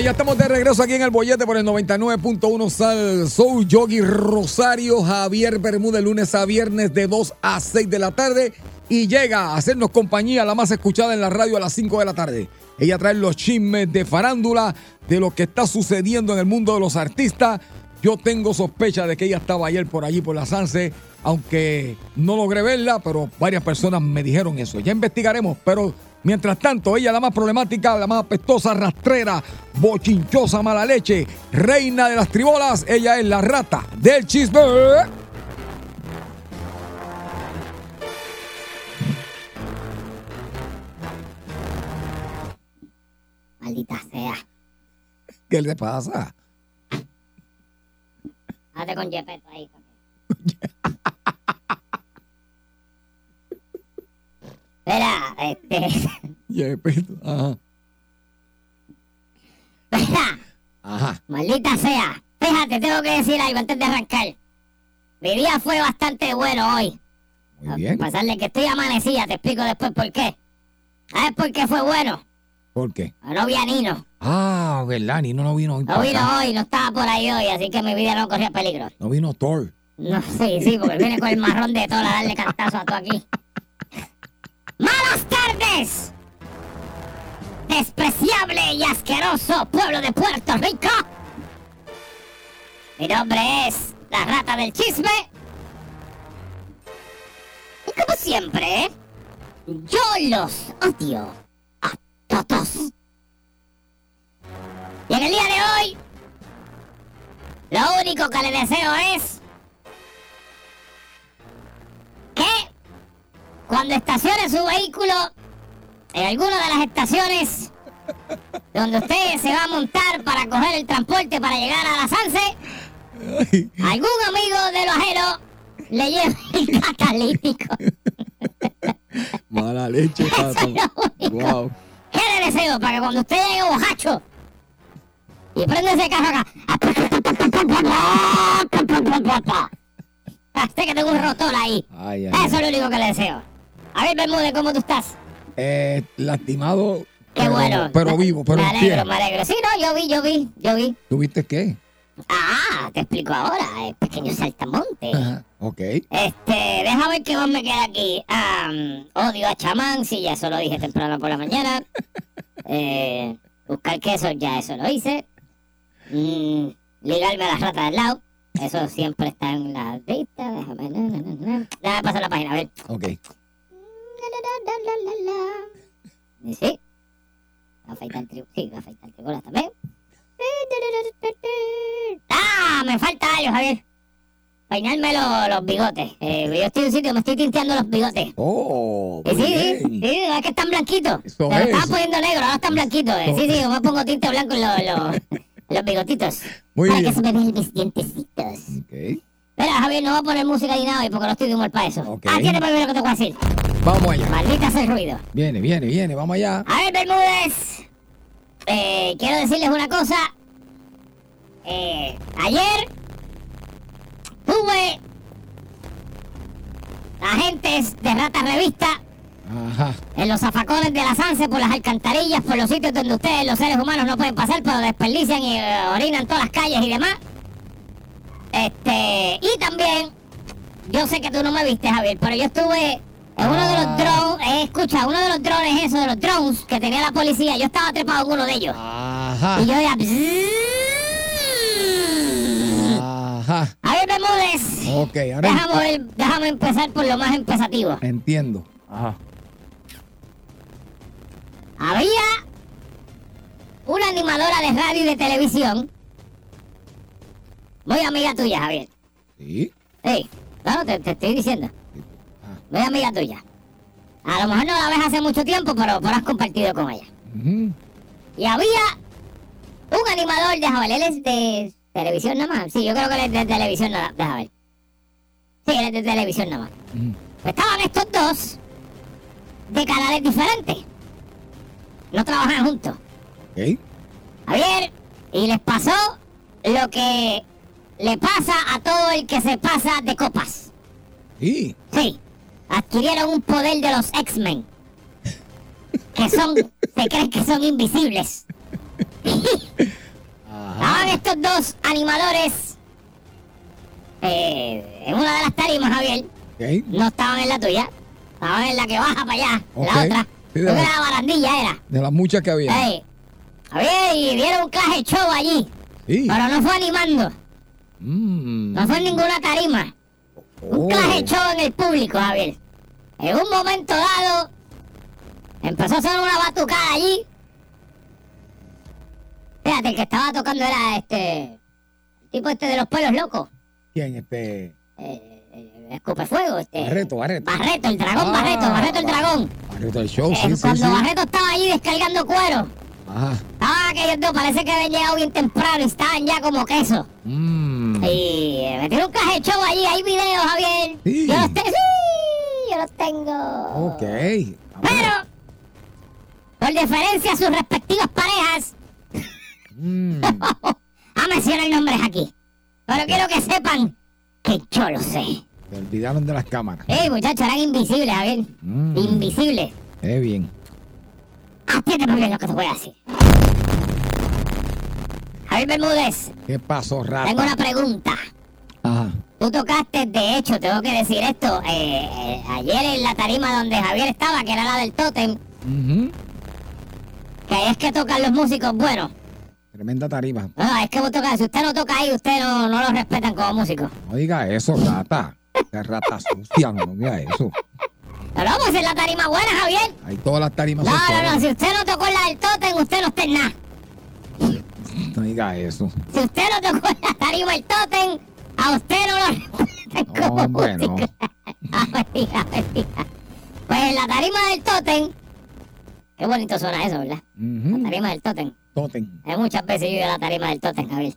Ya estamos de regreso aquí en el bollete por el 99.1 Sal Soul Yogi Rosario Javier Bermúdez, lunes a viernes de 2 a 6 de la tarde y llega a hacernos compañía, la más escuchada en la radio a las 5 de la tarde. Ella trae los chismes de farándula, de lo que está sucediendo en el mundo de los artistas. Yo tengo sospecha de que ella estaba ayer por allí, por la Sanse, aunque no logré verla, pero varias personas me dijeron eso. Ya investigaremos, pero mientras tanto, ella la más problemática, la más apestosa, rastrera, bochinchosa, mala leche, reina de las tribolas, ella es la rata del chisme. Maldita sea. ¿Qué le pasa? Hazte con Jepeto ahí. Espera, este. Yepeto, Ajá, Espera, ajá. maldita sea. Fíjate, tengo que decir algo antes de arrancar. Mi día fue bastante bueno hoy. Muy bien. A pesar de que estoy amanecida, te explico después por qué. ¿Sabes por qué fue bueno? ¿Por qué? No vi a Nino. Ah, verdad, ni no, no vino hoy. No vino acá. hoy, no estaba por ahí hoy, así que mi vida no corría peligro. No vino Thor. No, sí, sí, porque viene con el marrón de todo a darle cantazo a todo aquí. ¡Malas tardes! Despreciable y asqueroso pueblo de Puerto Rico. Mi nombre es la rata del chisme. Y como siempre, yo los odio a todos. Y en el día de hoy, lo único que le deseo es que cuando estacione su vehículo en alguna de las estaciones donde usted se va a montar para coger el transporte para llegar a la Sanse, algún amigo de lo ajeno le lleve el catalítico. Mala leche, es. Wow. ¿Qué le deseo para que cuando usted llegue bojacho y prende ese carro acá, Hasta que tengo un rotor ahí. Ay, ay, Eso es lo único que le deseo. A ver, Bermúdez, ¿cómo tú estás? Eh, lastimado, Qué pero, bueno. pero vivo, pero me alegro, me alegro. Sí, no, yo vi, yo vi, yo vi. ¿Tuviste qué? Ah, te explico ahora, el pequeño saltamonte. Ajá. Ok. Este, deja ver qué más me queda aquí. Odio a chamán, sí, ya eso lo dije temprano por la mañana. Eh, buscar queso, ya eso lo hice. Mm, ligarme a la rata del lado. Eso siempre está en la lista. Déjame, na, na, na. Déjame pasar la página, a ver. Ok. La, la, la, la. Y sí. Afeitar tri- sí, afeitar tribolas también. ¡Ah! Me falta algo, Javier. Peinarme lo- los bigotes. Eh, yo estoy en un sitio, me estoy tinteando los bigotes. Oh, Sí, muy sí, sí, sí, es que están blanquitos. Eso poniendo negro, ahora están blanquitos. eh. Sí, sí, me pongo tinte blanco en los, los, los bigotitos. Muy para bien. que se me vean mis dientecitos. Ok. Mira, Javier, no voy a poner música ni nada hoy porque no estoy de humor para eso. Ok. Ah, tiene primero que te voy a decir. Vamos allá. Maldita sea el ruido. Viene, viene, viene, vamos allá. A ver, Bermúdez. Eh, quiero decirles una cosa. Eh, ayer tuve agentes de Rata Revista Ajá. en los zafacones de la Sanse, por las alcantarillas, por los sitios donde ustedes, los seres humanos, no pueden pasar, pero desperdician y eh, orinan todas las calles y demás. Este, y también, yo sé que tú no me viste, Javier, pero yo estuve en uno de los drones, eh, escucha, uno de los drones, esos de los drones que tenía la policía, yo estaba trepado en uno de ellos. Ajá. Y yo ya... Ajá. Javier Bermúdez, Ok, ahora déjame, ver- déjame empezar por lo más empezativo. entiendo. Ajá. Había una animadora de radio y de televisión, muy amiga tuya, Javier. Sí. Sí, claro, te, te estoy diciendo. Muy amiga tuya. A lo mejor no la ves hace mucho tiempo, pero, pero has compartido con ella. Y había un animador de Javier, él es de televisión nada más. Sí, yo creo que él es de televisión nada de Javier. Sí, él es de televisión nada más. Pues estaban estos dos de canales diferentes. No trabajan juntos. Ok. Javier, y les pasó lo que le pasa a todo el que se pasa de copas. Sí. Sí, adquirieron un poder de los X-Men. Que son, se creen que son invisibles. Estaban estos dos animadores eh, en una de las tarimas, Javier. Ok. No estaban en la tuya, estaban en la que baja para allá, Ok. la otra. Sí, de la- la barandilla era. De las muchas que había. Ey, Javier, y dieron un clase show allí. Sí. Pero no fue animando, Mm. no fue en ninguna tarima. Un Oh. clase show en el público, Javier. En un momento dado, empezó a sonar una batucada allí. Fíjate, el que estaba tocando era este. El tipo este de los pelos locos. ¿Quién? Este. Eh, eh, Escupefuego, este. Barreto, Barreto. Barreto, el dragón Ah, Barreto, Barreto el dragón. Barreto del show, Eh, sí, sí, cuando sí. Barreto estaba allí descargando cuero. Ajá. Ah, aquellos dos parece que habían llegado bien temprano y estaban ya como queso. Mm. Y eh, metieron un caje de show allí, hay videos, Javier. Sí. Yo los tengo. Sí, yo los tengo. Ok. Pero, por deferencia a sus respectivas parejas, Mm. a mencionar nombres aquí. Pero quiero que sepan que yo lo sé. Se olvidaron de las cámaras. Eh, muchachos, eran invisibles, Javier. Mm. Invisibles. Eh, bien. Atiende muy bien lo que te voy a decir. Javier Bermúdez, ¿Qué pasó, rata? tengo una pregunta. Ajá. Tú tocaste, de hecho, tengo que decir esto, eh, eh, ayer en la tarima donde Javier estaba, que era la del Totem, que ahí es que tocan los músicos buenos. Tremenda tarima. No, es que vos tocas, si usted no toca ahí, usted no, no lo respetan como músico. No diga eso, rata. Qué rata sucia, no diga eso. Pero vamos a hacer la tarima buena, Javier. Ahí todas las tarimas No, no, no, si usted no tocó en la del Totem, usted no está en nada. No diga eso. Si usted no tocó en la tarima del Totem, a usted no lo respetan como Hombre, no. músico. Ah, mentira, mentira. Pues en la tarima del Totem, qué bonito suena eso, ¿verdad? La tarima del Totem. Totem, Hay muchas veces yo a la tarima del Totem, Javier.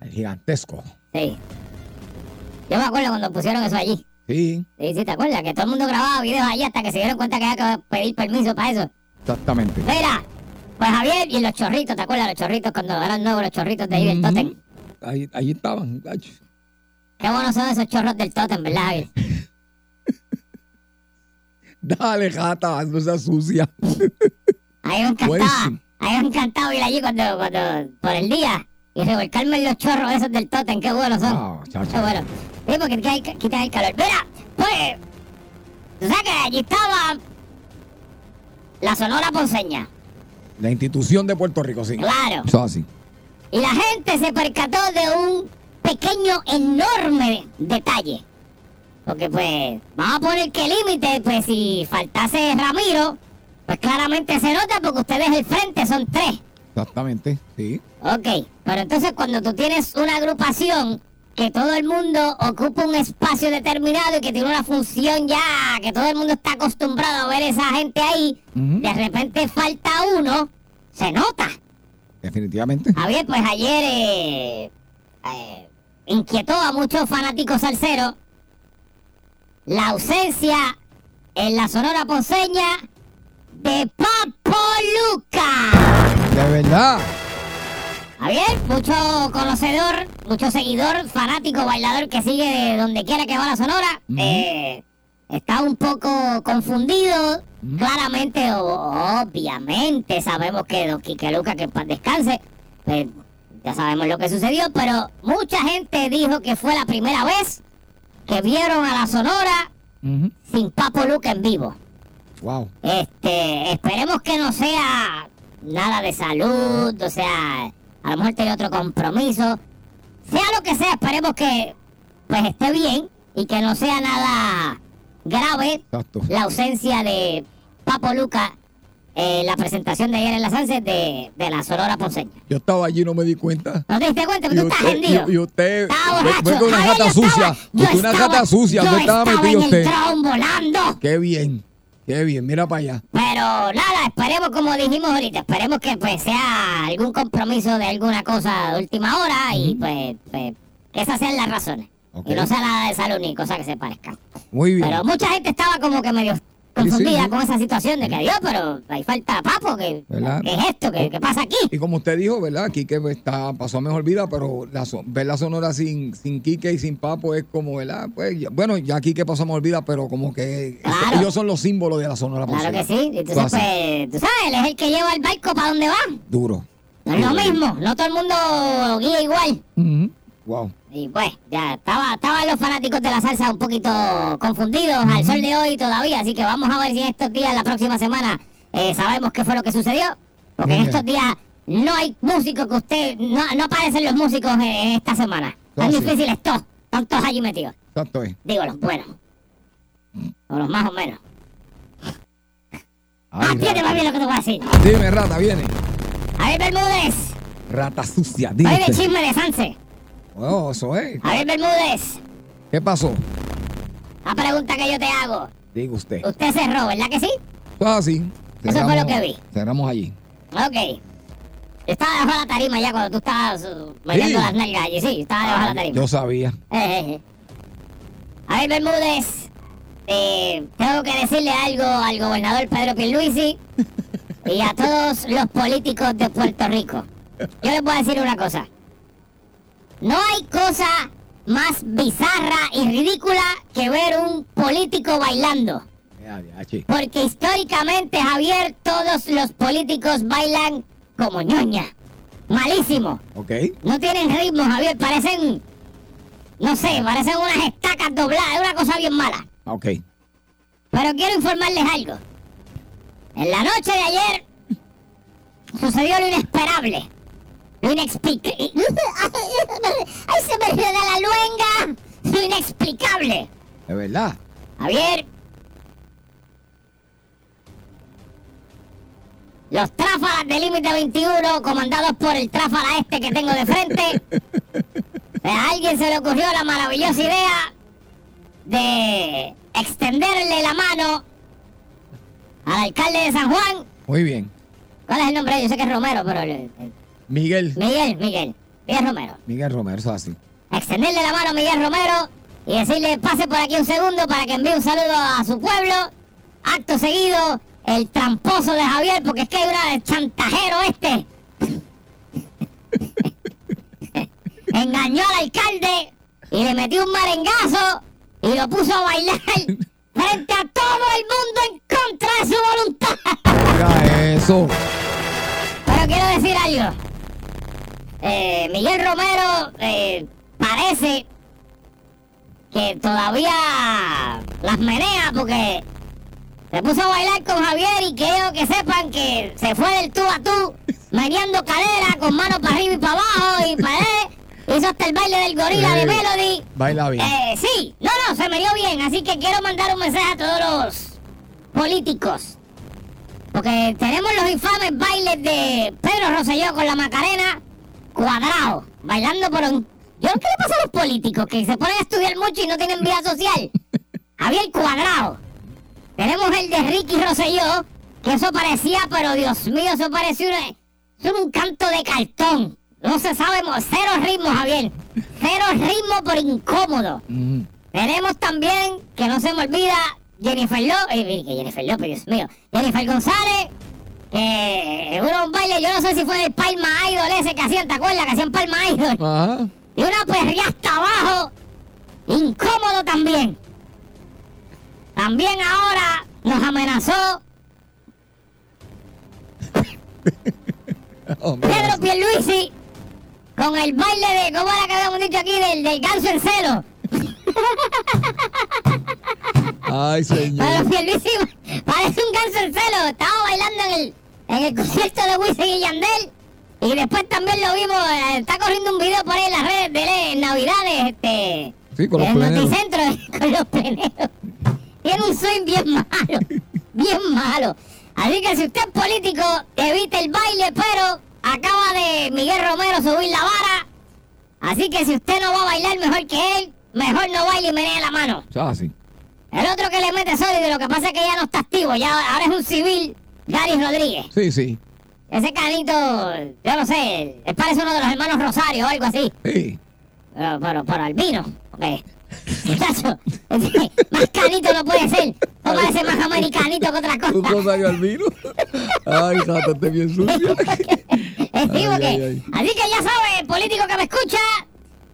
el gigantesco. Sí. Yo me acuerdo cuando pusieron eso allí. Sí, Sí, sí, ¿te acuerdas? Que todo el mundo grababa videos allí hasta que se dieron cuenta que había que pedir permiso para eso. exactamente. Mira, pues Javier y los chorritos, ¿te acuerdas? Los chorritos cuando eran nuevos los chorritos de ahí del. Totem. Ahí, ahí estaban. gacho. Qué buenos son esos chorros del Totem, ¿verdad, Javier? Dale, gata, no seas sucia. A mí me encantaba. Buenísimo. A mí me encantaba ir allí cuando, cuando, por el día y revolcarme en los chorros esos del Totem. Qué buenos son. Chacho. Qué bueno. Sí, porque quita- quitan el calor. Mira, pues, tú sabes que allí estaba la Sonora Ponceña. La institución de Puerto Rico, sí. Claro. Eso así. Y la gente se percató de un pequeño, enorme detalle. Porque pues, vamos a poner que límite, pues si faltase Ramiro, pues claramente se nota porque ustedes el frente son tres. Exactamente, sí. Ok, pero entonces cuando tú tienes una agrupación que todo el mundo ocupa un espacio determinado y que tiene una función ya, que todo el mundo está acostumbrado a ver esa gente ahí, de repente falta uno, se nota. Definitivamente. Javier, pues ayer eh, eh, inquietó a muchos fanáticos salseros la ausencia en la Sonora Ponceña de Papo Luca. De verdad. Javier, mucho conocedor, mucho seguidor, fanático, bailador que sigue de donde quiera que va la Sonora. Eh, está un poco confundido. Claramente, o- obviamente, sabemos que Don Quique Luca, que en paz descanse, pues, ya sabemos lo que sucedió, pero mucha gente dijo que fue la primera vez que vieron a la Sonora sin Papo Luca en vivo. Wow. Este, esperemos que no sea nada de salud, o sea, a lo mejor tiene otro compromiso. Sea lo que sea, esperemos que pues esté bien y que no sea nada grave Exacto. la ausencia de Papo Luca en la presentación de ayer en la Sunset de, de la Sonora Ponceña. Yo estaba allí y no me di cuenta. ¿No te diste cuenta? Y Tú estás hendido. y, usted Estaba borracho. una gata sucia. yo estaba- gata sucia. Yo ¿Dónde estaba estaba metido en el volando. Qué bien. Qué bien. Mira para allá. Pero nada, esperemos como dijimos ahorita, esperemos que pues sea algún compromiso de alguna cosa de última hora y pues, pues, que esas sean las razones. Ok. Y no sea nada de salud ni cosa que se parezca. Muy bien. Pero mucha gente estaba como que medio confundida sí. con esa situación de que Dios, pero ahí falta papo, que. ¿qué es esto? ¿Qué, pasa aquí? Y como usted dijo, ¿verdad? Quique está, pasó a mejor vida, pero la, ver la sonora sin, sin Quique y sin Papo es como, ¿verdad? Pues, ya- bueno, ya Quique pasó a mejor vida, pero como que Claro. ellos son los símbolos de la sonora Claro que Ponceña. sí. Entonces, pues, tú sabes, él es el que lleva el barco para donde va. Duro. No es lo mismo, no todo el mundo guía igual. Ujú. Wow. Y pues, ya estaba, estaban los fanáticos de la salsa un poquito confundidos al sol de hoy todavía, así que vamos a ver si en estos días, la próxima semana, eh, sabemos qué fue lo que sucedió. Porque en estos días no hay músicos que usted, no, no aparecen los músicos en, en esta semana. Tan Ah, sí. difíciles todos, están todos allí metidos. Exacto es. Digo, los buenos. O los más o menos. Atiende rata. más bien lo que te voy a decir. Dime, rata, viene. Javier Bermúdez, Rata sucia, dime. usted. chisme de Sanse. Oh, eso es. Javier Bermúdez, ¿Qué pasó? la pregunta que yo te hago. Diga usted. Usted cerró, ¿verdad que sí? Ah, sí. Eso fue lo que vi. Cerramos allí. Ok. Estaba debajo de la tarima ya cuando tú estabas uh, bailando Sí. las nalgas allí. Sí, estaba debajo de la tarima. Yo sabía. Eh, eh, eh. A ver, Bermúdez, eh, tengo que decirle algo al gobernador Pedro Pierluisi y a todos los políticos de Puerto Rico. Yo les voy a decir una cosa. No hay cosa más bizarra y ridícula que ver un político bailando. Chi. Porque históricamente, Javier, todos los políticos bailan como ñoña. Malísimo. Ok. No tienen ritmo, Javier. Parecen, no sé, parecen unas estacas dobladas. Es una cosa bien mala. Ok. Pero quiero informarles algo. En la noche de ayer sucedió lo inesperable. Lo inexplicable. ¡Ay, se me enreda la luenga! Inexplicable. Es verdad. Javier. Los tráfalas de límite 21, comandados por el tráfala este que tengo de frente. A alguien se le ocurrió la maravillosa idea de extenderle la mano al alcalde de San Juan. Muy bien. ¿Cuál es el nombre? Yo sé que es Romero, pero... el- el- Miguel. Miguel, Miguel. Miguel Romero. Miguel Romero, eso es así. extenderle la mano a Miguel Romero y decirle pase por aquí un segundo para que envíe un saludo a su pueblo. Acto seguido, el tramposo de Javier, porque es que hay una chantajero este. Engañó al alcalde y le metió un merengazo y lo puso a bailar frente a todo el mundo en contra de su voluntad. Mira eso. Pero quiero decir algo. Eh, Miguel Romero eh, parece que todavía las menea porque se puso a bailar con Javier y quiero que sepan que se fue del tú a tú, meneando cadera con manos para arriba y para abajo y para hizo hasta el baile del gorila de Melody. Baila bien. Eh, sí, no, no, se me dio bien, así que quiero mandar un mensaje a todos los políticos. Porque tenemos los infames bailes de Pedro Rosselló con la Macarena cuadrado, bailando por un... Yo no sé qué le pasa a los políticos que se ponen a estudiar mucho y no tienen vida social. Javier Cuadrado. Tenemos el de Ricky Rosselló, que eso parecía, pero Dios mío, eso parecía eso era un canto de cartón. No se sabe, cero ritmo, Javier. Cero ritmo por incómodo. Mm. Tenemos también, que no se me olvida, Jennifer López, eh, que Jennifer López, Dios mío, Jennifer González, que hubo un baile, yo no sé si fue el Palma Idol ese que hacían, ¿te acuerdas? Que hacían Palma Idol. Ajá. Y una perría hasta abajo, incómodo también. también ahora nos amenazó Pedro Pierluisi con el baile de, ¿cómo era que habíamos dicho aquí? Del, del ganso en celo. Ay, señor. Pedro Pierluisi parece un ganso en celo. Estaba bailando en el, en el concierto de Wisin y Yandel. Y después también lo vimos, eh, está corriendo un video por ahí en las redes de en Navidades, este... Sí, con los en pleneros. Noticentro, con los pleneros. Tiene un swing bien malo, bien malo. Así que si usted es político, evite el baile, pero acaba de Miguel Romero subir la vara. Así que si usted no va a bailar mejor que él, mejor no baile y menee la mano. Ah, sí. El otro que le mete sólido, lo que pasa es que ya no está activo, ya ahora es un civil, Gary Rodríguez. Sí, sí. Ese canito, yo no sé, él parece uno de los hermanos Rosario o algo así. Sí. Pero, pero, pero albino, porque, muchacho, más canito no puede ser. No parece más americanito que otra ¿Un cosa. rosario al vino? Ay, jata, esté bien Ay, digo que- ay, ay. Así que ya sabe, político que me escucha,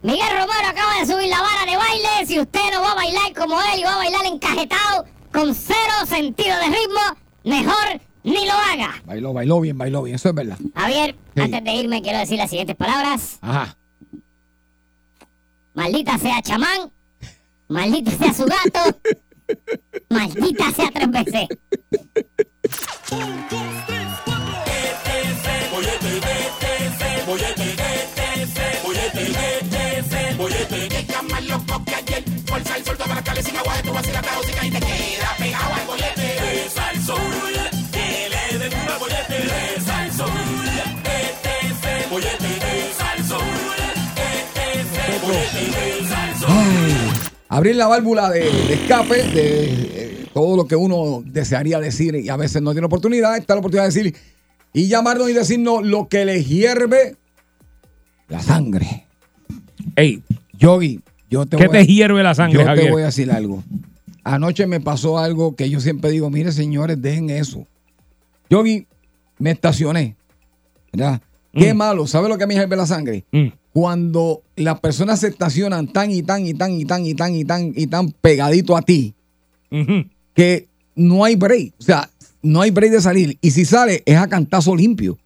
Miguel Romero acaba de subir la vara de baile. Si usted no va a bailar como él y va a bailar encajetado, con cero sentido de ritmo, mejor ni lo haga. Bailó, bailó bien, bailó bien. Eso es verdad. Javier, Sí. antes de irme quiero decir las siguientes palabras. Ajá. Maldita sea chamán. Maldita sea su gato. Maldita sea tres veces. Abrir la válvula de, de escape de eh, todo lo que uno desearía decir y a veces no tiene oportunidad. Está la oportunidad de decir y llamarnos y decirnos lo que le hierve la sangre. Ey, Yogi, yo te ¿qué voy te a- hierve la sangre, Yo te Javier? voy a decir algo. Anoche me pasó algo que yo siempre digo, mire señores, dejen eso. Yogi, me estacioné. ¿Verdad? Qué Mm. malo. ¿Sabe lo que me hierve la sangre? Mm. Cuando las personas se estacionan tan y tan y tan y tan y tan y tan y tan pegadito a ti que no hay break. O sea, no hay break de salir. Y si sale, es a cantazo limpio.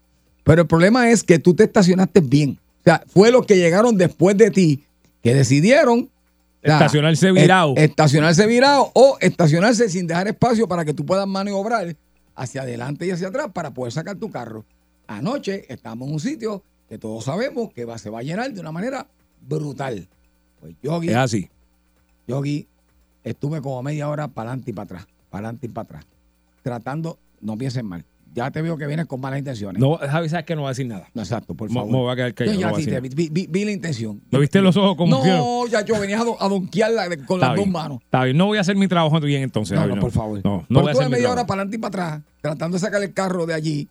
Pero el problema es que tú te estacionaste bien. O sea, fue los que llegaron después de ti que decidieron o sea, Estacionarse virado. est- estacionarse virado o estacionarse sin dejar espacio para que tú puedas maniobrar hacia adelante y hacia atrás para poder sacar tu carro. Anoche estamos en un sitio que todos sabemos que va, se va a llenar de una manera brutal. Pues Yogi, Es así. Yogi, estuve como media hora para adelante y para atrás, para adelante y para atrás, tratando, no piensen mal. Ya te veo que vienes con malas intenciones. No, Javi, sabes que no va a decir nada. No, exacto, por favor. me voy a quedar callado, Yo ya no sí te vi, vi- vi la intención. ¿Me viste los ojos como quiero? No, ya yo venías a, don- a donkearla con Está las dos manos. Está bien, no voy a hacer mi trabajo bien entonces. No, Javi, no, por favor. No, no Pero voy a hacer mi media hora para adelante y para atrás, tratando de sacar el carro de allí.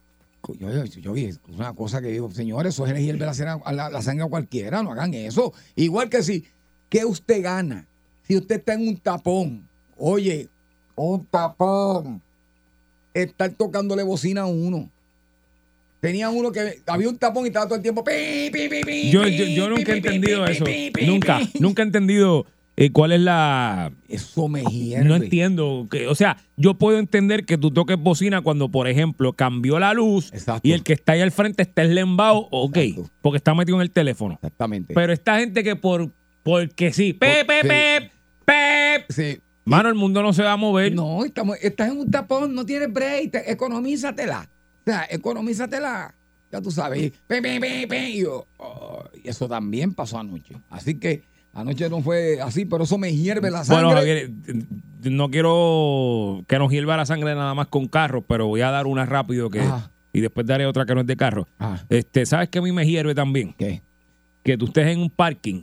Yo, yo, es una cosa que digo, señores, eso es elegir la, la, la sangre a cualquiera, no hagan eso. Igual que si, ¿qué usted gana? Si usted está en un tapón, oye, un tapón, estar tocándole bocina a uno. Tenía uno que había un tapón y estaba todo el tiempo. pi, pi, pi, pi, Yo, yo, yo nunca he entendido eso. Nunca, nunca he entendido eh, cuál es la... Eso me hierve. No entiendo. Que, o sea, yo puedo entender que tú toques bocina cuando, por ejemplo, cambió la luz Exacto. y el que está ahí al frente está eslembado, ok, Exacto. porque está metido en el teléfono. Exactamente. Pero esta gente que por porque sí, pep, pep, pep, pep. sí. Mano, el mundo no se va a mover. No, estamos, estás en un tapón, no tienes break, te- economízatela. O sea, economízatela. Ya tú sabes. y pe, pe, pe, pe, y yo, oh, y eso también pasó anoche. Así que anoche no fue así, pero eso me hierve la sangre. Bueno, Javier, no quiero que nos hierva la sangre nada más con carros, pero voy a dar una rápido que Ajá. y después daré otra que no es de carro. Ajá. Este, ¿sabes qué a mí me hierve también? ¿Qué? Que tú estés en un parking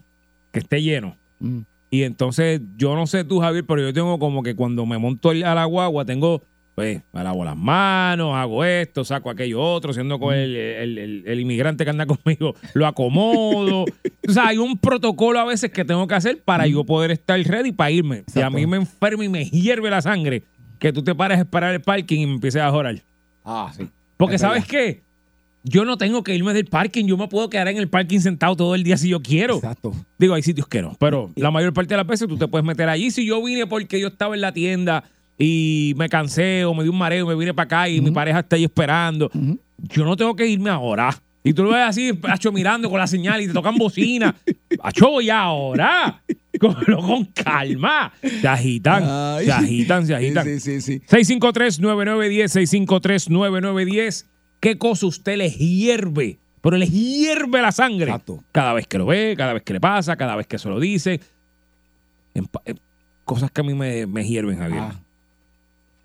que esté lleno. Mm. Y entonces, yo no sé tú, Javier, pero yo tengo como que cuando me monto a la guagua, tengo, pues, me lavo las manos, hago esto, saco aquello otro, siendo con el, el- el- el inmigrante que anda conmigo, lo acomodo. o sea, hay un protocolo a veces que tengo que hacer para yo poder estar ready para irme. Si a mí me enferma y me hierve la sangre, que tú te pares a esperar el parking y me empieces a jorar. Ah, sí. Porque, Es ¿sabes verdad. qué? Yo no tengo que irme del parking, yo me puedo quedar en el parking sentado todo el día si yo quiero. Exacto. Digo, hay sitios que no, pero la mayor parte de las veces tú te puedes meter allí. Si yo vine porque yo estaba en la tienda y me cansé o me di un mareo, me vine para acá y mi pareja está ahí esperando. Yo no tengo que irme ahora. Y tú lo ves así, Hacho, mirando con la señal y te tocan bocina. Hacho, voy ahora. Cógelo con calma. Se agitan, Ay. se agitan, se agitan. Sí, sí, sí. 653-9910, 653-9910. ¿Qué cosa usted le hierve? Pero le hierve la sangre. Exacto. Cada vez que lo ve, cada vez que le pasa, cada vez que se lo dice. En cosas que a mí me, me hierven, Javier. Ah.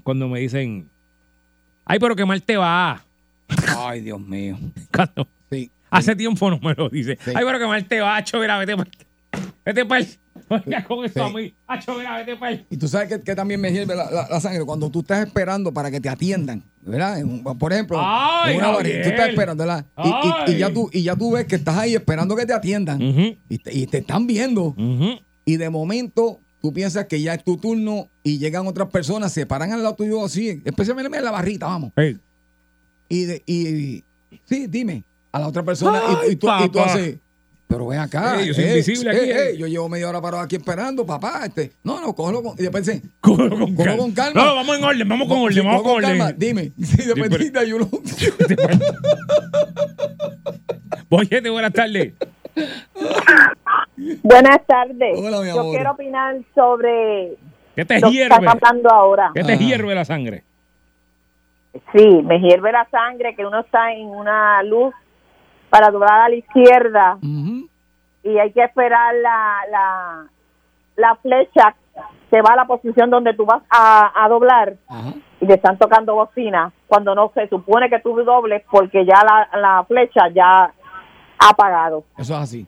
Cuando me dicen, ay, pero qué mal te va. Ay, Dios mío. Cuando Sí. hace tiempo no me lo dice. Sí. Ay, pero qué mal te va, Acho, mira, vete para Vete para Oiga, con eso a mí. Acho, mira, vete para Y tú sabes que, que también me hierve la, la- la sangre cuando tú estás esperando para que te atiendan, ¿verdad? En por ejemplo, Ay, en una varilla, tú estás esperando, ¿verdad? Y, y- y ya tú, y ya tú ves que estás ahí esperando que te atiendan y, te, y te están viendo. Y de momento tú piensas que ya es tu turno y llegan otras personas, se paran al lado tuyo así, especialmente en la barrita, vamos. Y, de, y sí, dime, a la otra persona y- Ay, y, tú, y tú haces, pero ven acá. Yo soy invisible aquí, yo llevo media hora parado aquí esperando, papá. Este, no, no, cógelo con, y después dice, Cógelo con calma. con calma. No, vamos en orden, vamos con orden, vamos con con calma, orden. Dime, sí, después te ayuno. Boyete, buenas tardes. Buenas tardes. Hola, mi Yo amor. quiero opinar sobre ¿Qué te lo que hierve? están hablando ahora. ¿Qué te Ajá. hierve la sangre? Sí, me hierve la sangre que uno está en una luz para doblar a la izquierda y hay que esperar la, la, la flecha que va a la posición donde tú vas a, a doblar Ajá. y te están tocando bocina cuando no se supone que tú dobles porque ya la, la flecha ya apagado. Eso es así.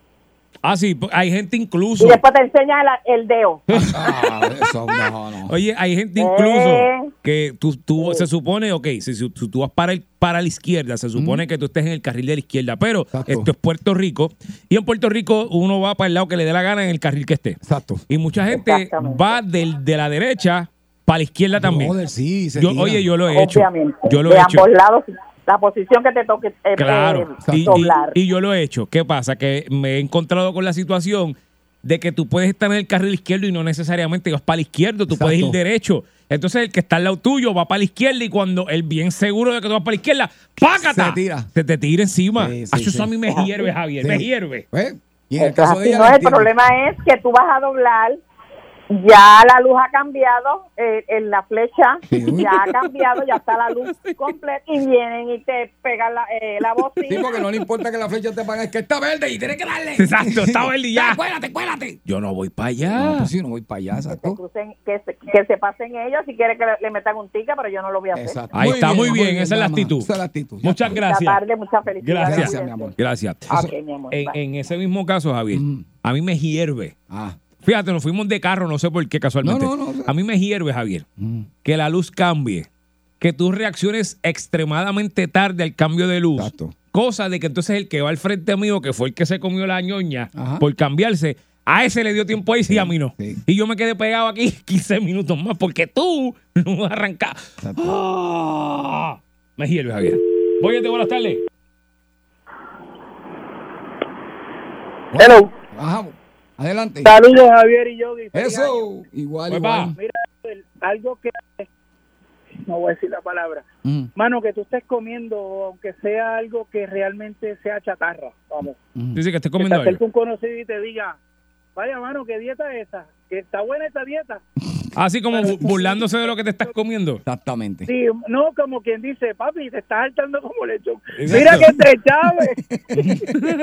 Ah, sí, po- hay gente incluso. Y después te enseña el, el dedo. Ah, eso no, no. Oye, hay gente incluso Eh. que tú, tú se supone, ok, si, si tú, vas para, el, para la izquierda, se supone que tú estés en el carril de la izquierda, pero Exacto. esto es Puerto Rico y en Puerto Rico uno va para el lado que le dé la gana en el carril que esté. Exacto. Y mucha gente va del, de la derecha para la izquierda también. Brother, sí, se Yo, oye, yo lo he hecho. Obviamente. Yo lo de he hecho. ambos lados, la posición que te toque eh, Claro. eh, Y, y- doblar. y yo lo he hecho. ¿Qué pasa? Que me he encontrado con la situación de que tú puedes estar en el carril izquierdo y no necesariamente vas para la izquierda, tú puedes ir derecho. Entonces el que está al lado tuyo va para la izquierda y cuando él bien seguro de que tú vas para la izquierda, ¡pácata! Se tira. Se te tira encima. Sí, sí, Acho, eso sí. a mí me hierve, Javier, Sí. me hierve. En el Eso es caso de así, ella, no, la el problema es que tú vas a doblar, ya la luz ha cambiado, eh, en la flecha ya ha cambiado, ya está la luz completa y vienen y te pegan la, eh, la bocina. Sí, porque no le importa que la flecha te pague, es que está verde y tienes que darle. Exacto, está verde y ya. Cuélate, cuélate. Yo no voy para No, allá. pues sí, no voy para allá, que, exacto. crucen, que, se, que se pasen ellos si quiere que le, le metan un ticket, pero yo no lo voy a hacer. Exacto. Ahí está, muy bien, esa es la actitud. Esa es la actitud. Muchas gracias. Buenas tardes, muchas felicidades. Gracias. Gracias, mi amor. Gracias. Ok, mi amor, En, ese mismo caso, Javier, Mm. a mí me hierve. Ah. Fíjate, nos fuimos de carro, no sé por qué casualmente. No, no, no. A mí me hierve, Javier, Mm. que la luz cambie, que tú reacciones extremadamente tarde al cambio de luz. Exacto. Cosa de que entonces el que va al frente mío, que fue el que se comió la ñoña Ajá. por cambiarse, a ese le dio tiempo ahí, sí, a mí no. sí. Y yo me quedé pegado aquí 15 minutos más porque tú no vas a arrancar. Exacto. Ah, me hierve, Javier. Voy buenas tardes. Hello. Ajá. Adelante. Saludos, Javier y yo. Eso. Igual, Pues va. igual. Mira, el- algo que. No voy a decir la palabra. Mm, Mano, que tú estés comiendo, aunque sea algo que realmente sea chatarra. Vamos. mm. Dice que estoy Que te comiendo algo. un conocido y te diga, vaya, mano, ¿qué dieta es esa? Que está buena esta dieta. Así como bu- burlándose de lo que te estás comiendo. Exactamente. Sí, no, como quien dice, papi, te estás saltando como lechón. Exacto. Mira que te chave.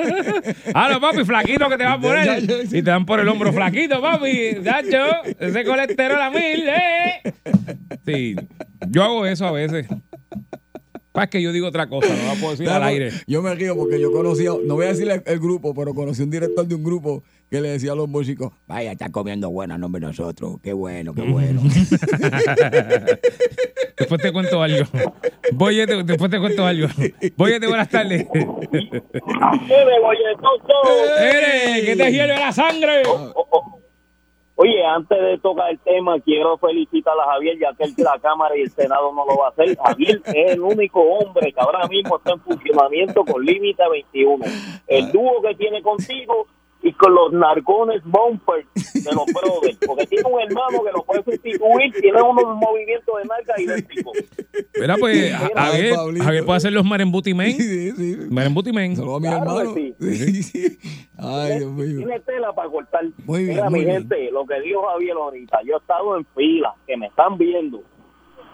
Ah, no, papi, flaquito que te va a poner. Y te dan por el hombro flaquito, papi. Dacho, ese colesterol a mil, ¿eh? Sí, yo hago eso a veces. Es que yo digo otra cosa, no la puedo decir al aire. Yo me río porque yo conocía, no voy a decir el, el grupo, pero conocí un director de un grupo que le decía a los músicos, vaya, está comiendo buena nombre nosotros, qué bueno, qué bueno. Después te cuento algo. Voy, después te cuento algo. Voy, buenas tardes. ¡Eres! ¡Que te hierve la sangre! Oye, antes de tocar el tema, quiero felicitar a Javier, ya que la Cámara y el Senado no lo va a hacer. Javier es el único hombre que ahora mismo está en funcionamiento con límite 21. El dúo que tiene contigo y con los narcones bumpers de los brothers, porque tiene un hermano que lo puede sustituir, tiene unos movimientos de narca idénticos. Mira, pues, Mira, Javier, Pablito. Javier puede hacer los Marembuti Men. Sí, sí. Marembuti Men. Saludos a mi Claro hermano. Sí, sí. Ay, Dios mío. Tiene tela para cortar. Muy bien, Mira, muy mi bien. gente, lo que dijo Javier ahorita, yo he estado en fila, que me están viendo.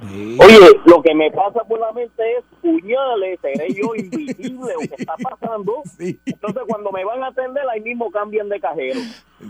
Sí. Oye, lo que me pasa por la mente es, puñales, seré yo invisible o qué está pasando. Sí. Entonces, cuando me van a atender, ahí mismo cambian de cajero.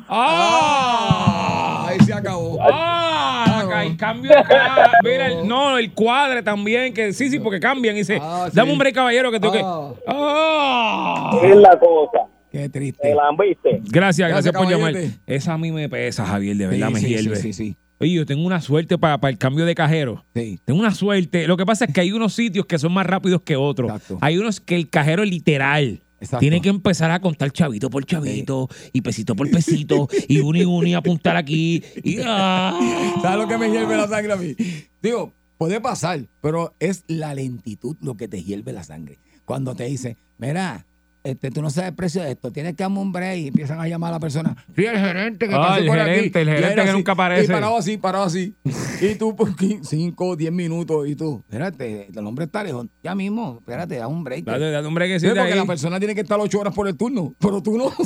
¡Ah! Ahí se acabó. ¡Ah! acá hay cambio acá. Mira, el, no, el cuadre también, que sí, sí, porque cambian. Y dice, Ah, sí. dame un break, caballero, que tengo que. Ah. ¡Ah! Es la cosa. Qué ¿Te triste. la han visto? Gracias, gracias, Gracias, por llamar. Esa a mí me pesa, Javier, de verdad Sí, me sí, hierve. sí, sí, sí. Oye, yo tengo una suerte para el cambio de cajero. Sí. Tengo una suerte. Lo que pasa es que hay unos sitios que son más rápidos que otros. Exacto. Hay unos que el cajero literal Exacto. tiene que empezar a contar chavito por chavito y pesito por pesito y uno y uno y apuntar aquí. Y, ¡ah! ¿Sabes lo que me hierve la sangre a mí? Digo, puede pasar, pero es la lentitud lo que te hierve la sangre. Cuando te dice, mira, este, tú no sabes el precio de esto, tienes que darme un break y empiezan a llamar a la persona. Sí, el gerente que Ah, pasó el por gerente, aquí. el gerente que así, nunca aparece. Y parado así, parado así. y tú por 5, 10 minutos y tú, espérate, el hombre está lejos. Ya mismo, espérate, da un break. Date, date un break Sí, porque la persona tiene que estar 8 horas por el turno, pero tú no.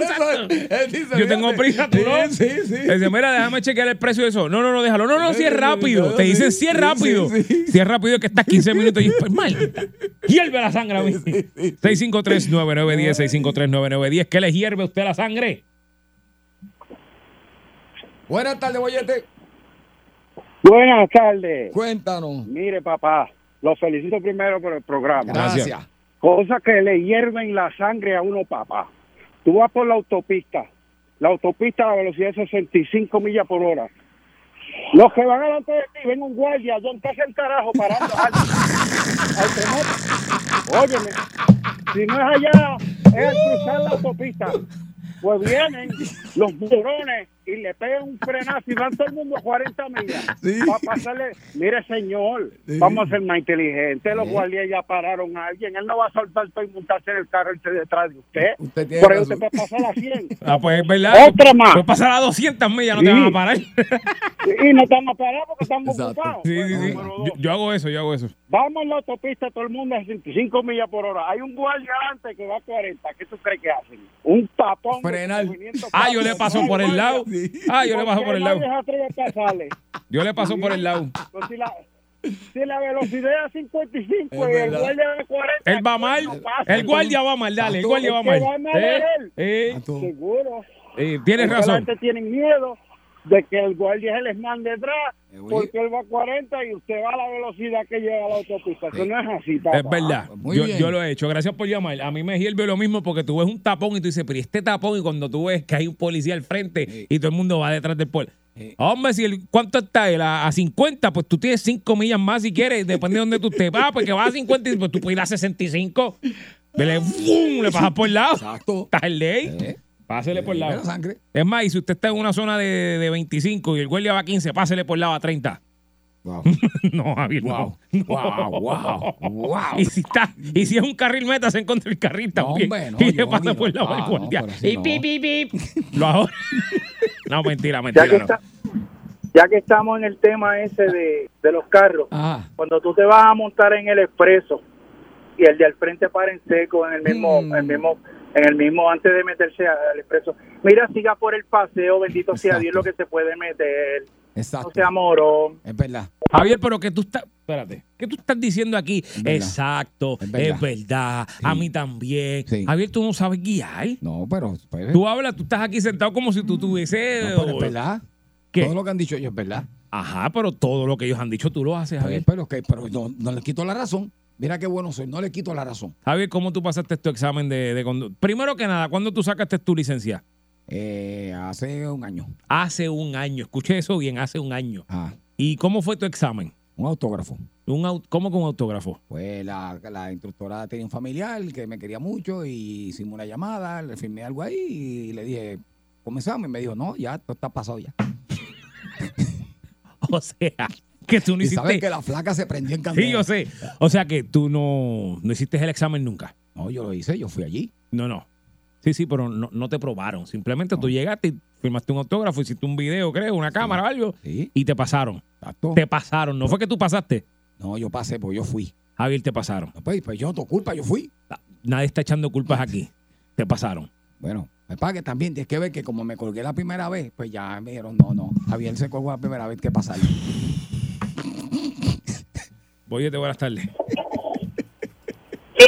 exacto, Yo tengo prisa, tú no. Sí, sí. Dice, mira, déjame chequear el precio de eso. No, no, no, déjalo. No, no, si es rápido. Te dicen si es Sí, rápido. sí, sí. Si es rápido que estás 15 minutos y pues maldita. Hierve la sangre a mí. 653-9910, 653-9910. ¿Qué le hierve a usted la sangre? Buenas tardes, Boyete. Buenas tardes. Cuéntanos. Mire, papá, lo felicito primero por el programa. Gracias. Cosas que le hierven la sangre a uno, papá. Tú vas por la autopista, la autopista a la velocidad de 65 millas por hora. Los que van delante de ti ven un guardia, ¿dónde está el carajo parando? Al, al. Óyeme, si no es allá, es cruzar la autopista. Pues vienen los morones y le pegan un frenazo y van todo el mundo a 40 millas. Sí. Para pasarle, mire señor, Sí. vamos a ser más inteligentes. Los guardias ya pararon a alguien. Él no va a soltar para montarse en el carro y detrás de usted. Usted tiene Por eso usted puede pasar a 100. Ah, pues es verdad. Otra más. Puedes pasar a 200 millas, no te van a parar. y no están a parar porque Exacto. ocupados. Sí, sí, sí. Yo, yo hago eso, yo hago eso. Vamos en la autopista, todo el mundo a 65 millas por hora. Hay un guardia antes que va a 40. ¿Qué tú crees que hacen? Un tapón. Frenar. Ah, yo le paso por el guardia. Ah, yo le paso por el lado. Yo le paso por el lado. Pues si la, si la velocidad es a 55 Es y el guardia va a 40. Él va mal. no. El guardia va mal, dale. El guardia va Es mal. va mal Eh, él. eh. Seguro. eh, Tienes Porque La razón. gente tiene miedo de que el guardia se les mande detrás Eh, porque él va a 40 y usted va a la velocidad que llega a la autopista. Eso no es así, papá. Es verdad. Muy yo, bien. yo lo he hecho. Gracias por llamar. A mí me hierve lo mismo porque tú ves un tapón y tú dices, pero ¿y este tapón? Y cuando tú ves que hay un policía al frente Sí. y todo el mundo va detrás del pol. Sí. Hombre, si el, ¿cuánto está él? A, a 50, pues tú tienes 5 millas más si quieres, depende de dónde tú estés. Va, porque vas a 50 y pues tú puedes ir a 65. Vele, ¡fum! le pasas por el lado. Exacto. Estás en ley. Eh, Pásele por lado. la sangre. Es más, y si usted está en una zona de, de 25 y el guardia va a 15, pásele por el lado a 30. Wow. No, Javier, Wow. no. Wow, wow, wow. Y si está, y si es un carril meta, se encuentra el carril No, también. hombre, no, y le pasa por el lado ah, del no, guardia. y no. pip, pip, pip. Lo ahora. No, mentira, Ya mentira. que, no. está- ya que estamos en el tema ese de, de los carros, Ah, cuando tú te vas a montar en el expreso y el de al frente para en seco en el mismo, Mm. el mismo, en el mismo antes de meterse al expreso, mira siga por el paseo, bendito sea. Dios lo que se puede meter, exacto. no sea morón. Es verdad. Javier, pero que tú estás. Espérate. ¿Qué tú estás diciendo aquí? Exacto, Es es verdad. A mí también. Sí. Javier, tú no sabes guiar. No, pero. pues, Tú hablas, tú estás aquí sentado como si tú tuviese. no, pero es verdad. ¿Qué? Todo lo que han dicho ellos es verdad. Ajá, pero todo lo que ellos han dicho tú lo haces, Pues, Javier. pero que, pero no, no le quito la razón. Mira qué bueno soy, no le quito la razón. Javier, ¿cómo tú pasaste tu examen de, de conducta? Primero que nada, ¿cuándo tú sacaste tu licencia? Eh, hace un año. Hace un año. Escuché eso bien, hace un año. Ah, ¿Y cómo fue tu examen? un autógrafo. Un au- ¿Cómo con un autógrafo? Pues la, la instructora tenía un familiar que me quería mucho y hicimos una llamada, le firmé algo ahí y le dije, comenzamos. Y me dijo, no, ya, todo está pasado ya. O sea, que tú no Y sabes hiciste. que la flaca se prendió en candela. Sí, yo sé. O sea que tú no, no hiciste el examen nunca. No, yo lo hice, yo fui allí. No, no. Sí, sí, pero no, no te probaron. Simplemente tú llegaste y firmaste un autógrafo, hiciste un video, creo, una cámara o algo, Sí. y te pasaron. Exacto. Te pasaron. No fue que tú pasaste. No, yo pasé, pues yo fui. Javier, te pasaron. Pues, pues yo no tengo culpa, yo fui. Nadie está echando culpas aquí. Te pasaron. Bueno, me pague también. Tienes que ver que como me colgué la primera vez, pues ya me dijeron, no, no. Javier se colgó la primera vez, ¿qué pasa? Boyete, buenas tardes. ¡Eh!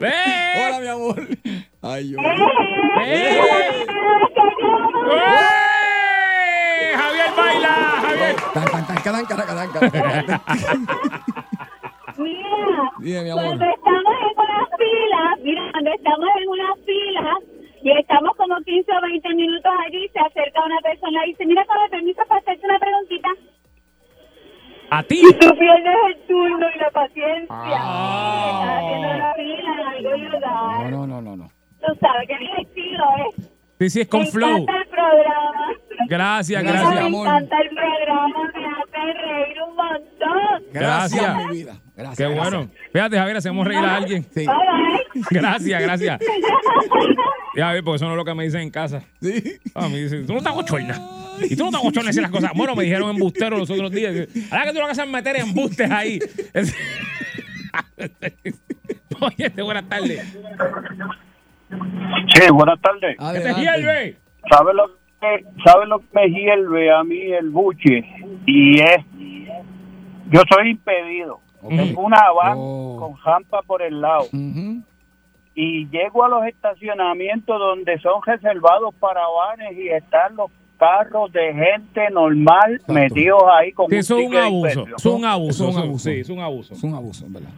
Hola, mi amor. Ay, yo. ¡Eh! ¡Eh! ¡Javier baila! ¡Javier! Tan, tan, tan, cadan, cadan, cadan. Mira, Dime, mi amor. cuando estamos en unas filas, mira, cuando estamos en unas filas y estamos como 15 o 20 minutos allí, se acerca una persona y dice, mira, con permiso para hacerte una preguntita. A ti. Y tú pierdes el turno y la paciencia. Ah. Estás haciendo la fila, algo ayudar. No, no, no, no. Tú sabes que mi estilo es. Sí, sí, es con me flow. encanta el programa. Gracias, Gracias, gracias. me amor. encanta el programa, me hace reír un montón. Gracias, Gracias. mi vida. Gracias. Qué gracias. bueno. Fíjate, Javier, hacemos reír a alguien. Sí. Bye, bye. Gracias, gracias. Ya, Javier, porque eso no es lo que me dicen en casa. Sí. A mí dicen, tú no estás bochorna. Y tú no estás bochorna decir las cosas. Bueno, me dijeron embustero los otros días. Ahora que tú lo haces es meter embustes ahí. Oye, buenas tardes. Sí, buenas tardes. ¿Qué te Adelante. hierve? ¿Sabes lo que, sabe lo que me hierve a mí el buche? Y es, yo soy impedido. Ok. Tengo una van Oh. con rampa por el lado. Y llego a los estacionamientos donde son reservados para vanes y están los carros de gente normal Exacto. metidos ahí con Sí, un eso es un ticket de abuso. es un abuso. Es un abuso. Sí, es un abuso. Es un abuso, ¿verdad?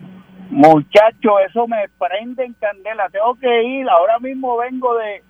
Muchacho, eso me prende en candela. Tengo que ir. Ahora mismo vengo de,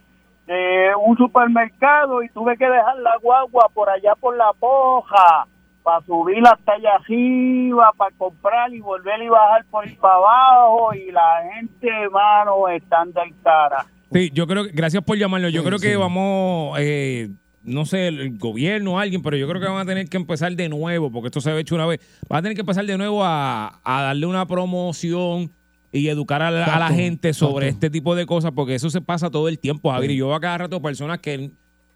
de un supermercado y tuve que dejar la guagua por allá por la poja para subir hasta allá arriba, para comprar y volver y bajar por ahí para abajo. Y la gente, hermano, están del cara. Sí, yo creo que, gracias por llamarlo. Yo Sí, creo que vamos, eh, no sé, el, gobierno o alguien, pero yo creo que van a tener que empezar de nuevo, porque esto se ha hecho una vez. Van a tener que empezar de nuevo a, a darle una promoción y educar a la, a la gente sobre exacto. este tipo de cosas, porque eso se pasa todo el tiempo, Javier. Sí. Y yo veo a cada rato personas que,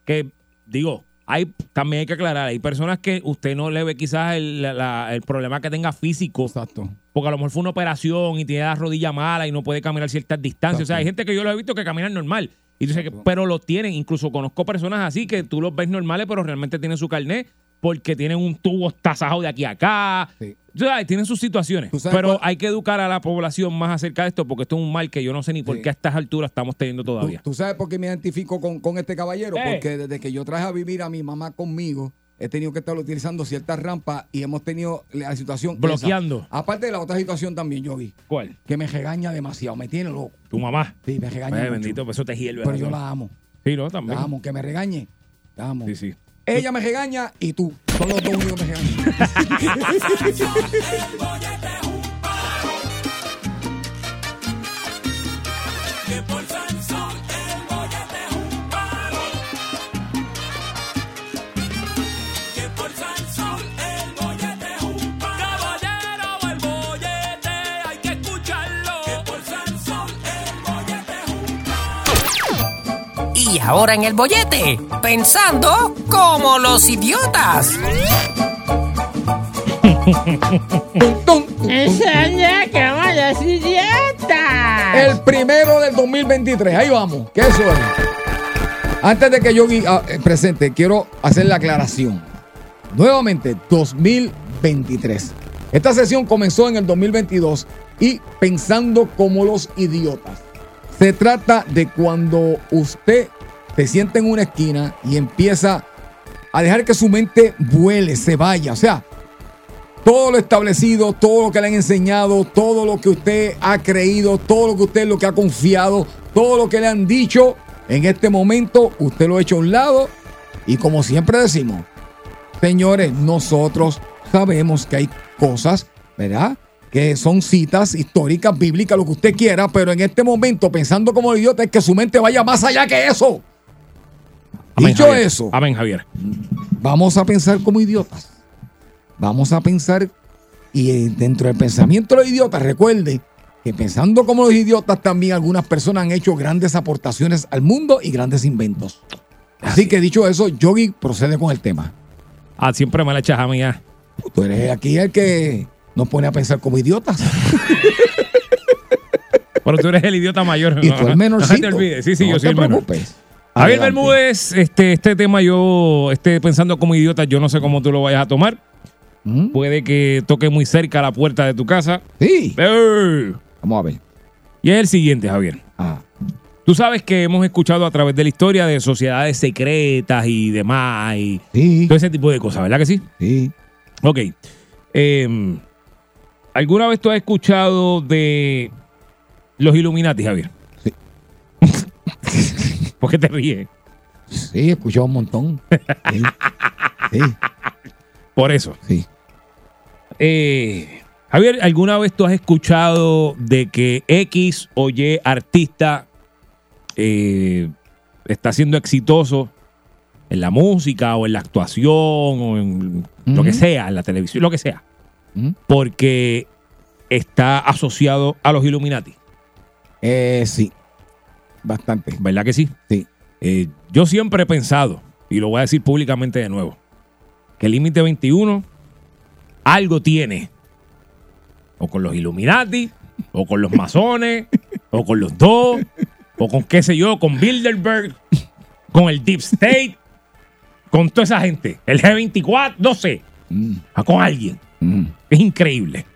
que digo, hay también hay que aclarar, hay personas que usted no le ve quizás el, la- el problema que tenga físico, Exacto. porque a lo mejor fue una operación y tiene la rodilla mala y no puede caminar ciertas distancias. O sea, hay gente que yo lo he visto que caminan normal. Y tú sabes que- pero lo tienen. Incluso conozco personas así que tú los ves normales, pero realmente tienen su carnet porque tienen un tubo tasajado de aquí a acá. Sí. O sea, tienen sus situaciones. ¿Tú sabes Pero cuál- hay que educar a la población más acerca de esto porque esto es un mal que yo no sé ni por Sí. qué a estas alturas estamos teniendo ¿Tú, todavía. tú sabes por qué me identifico con, con este caballero? Porque desde que yo traje a vivir a mi mamá conmigo, he tenido que estar utilizando ciertas rampas y hemos tenido la situación. esa. Bloqueando. Aparte de la otra situación también, yo vi, ¿Cuál? que me regaña demasiado, me tiene loco. Tu mamá. Sí, me regaña. Ay, mucho. bendito, pues eso te hierve. Pero yo la amo. Sí, no, también. La amo, que me regañe. La amo. Sí, sí. Ella me regaña y tú. Son los dos únicos que me regañan. Y ahora en el bollete, pensando como los idiotas. Tum, tum. El primero del 2023. Ahí vamos. ¿Qué eso es? Antes de que yo ah, eh, presente, quiero hacer la aclaración. Nuevamente, 2023. Esta sesión comenzó en el 2022 y pensando como los idiotas. Se trata de cuando usted se siente en una esquina y empieza a dejar que su mente vuele, se vaya. O sea, todo lo establecido, todo lo que le han enseñado, todo lo que usted ha creído, todo lo que usted lo que ha confiado, todo lo que le han dicho, en este momento usted lo ha hecho a un lado y como siempre decimos, señores, nosotros sabemos que hay cosas, ¿verdad? Que son citas históricas, bíblicas, lo que usted quiera, pero en este momento, pensando como idiota, es que su mente vaya más allá que eso. Dicho Javier. eso, Amén, Javier. vamos a pensar como idiotas. Vamos a pensar y eh, dentro del pensamiento de los idiotas, recuerde que pensando como los idiotas también algunas personas han hecho grandes aportaciones al mundo y grandes inventos. Así que dicho eso, Yogi procede con el tema. Ah, siempre me la echas a mí ya. Tú eres aquí el que nos pone a pensar como idiotas. Pero tú eres el idiota mayor. Y tú el No menorcito. te olvides. Sí, sí, No yo te soy el menor. preocupes. Javier. Bermúdez, este, este tema yo esté pensando como idiota, yo no sé cómo tú lo vayas a tomar. ¿Mm? Puede que toque muy cerca la puerta de tu casa. Sí. Vamos a ver. Y es el siguiente, Javier. Ah. Tú sabes que hemos escuchado a través de la historia de sociedades secretas y demás y Sí. todo ese tipo de cosas, ¿verdad que sí? Sí. Ok. Eh, ¿Alguna vez tú has escuchado de los Illuminati, Javier? ¿Por qué te ríes? Sí, he escuchado un montón. Sí. Sí. Por eso. sí. Eh, Javier, ¿alguna vez tú has escuchado de que X o Y artista eh, está siendo exitoso en la música o en la actuación o en lo que sea, en la televisión, lo que sea, porque está asociado a los Illuminati? Eh, sí. Bastante. ¿Verdad que sí? Sí. Eh, yo siempre he pensado, y lo voy a decir públicamente de nuevo, que el límite 21 algo tiene. O con los Illuminati, o con los masones, o con los dos, o con qué sé yo, con Bilderberg, con el Deep State, con toda esa gente. El G24, no sé, Mm, con alguien. mm. Es increíble.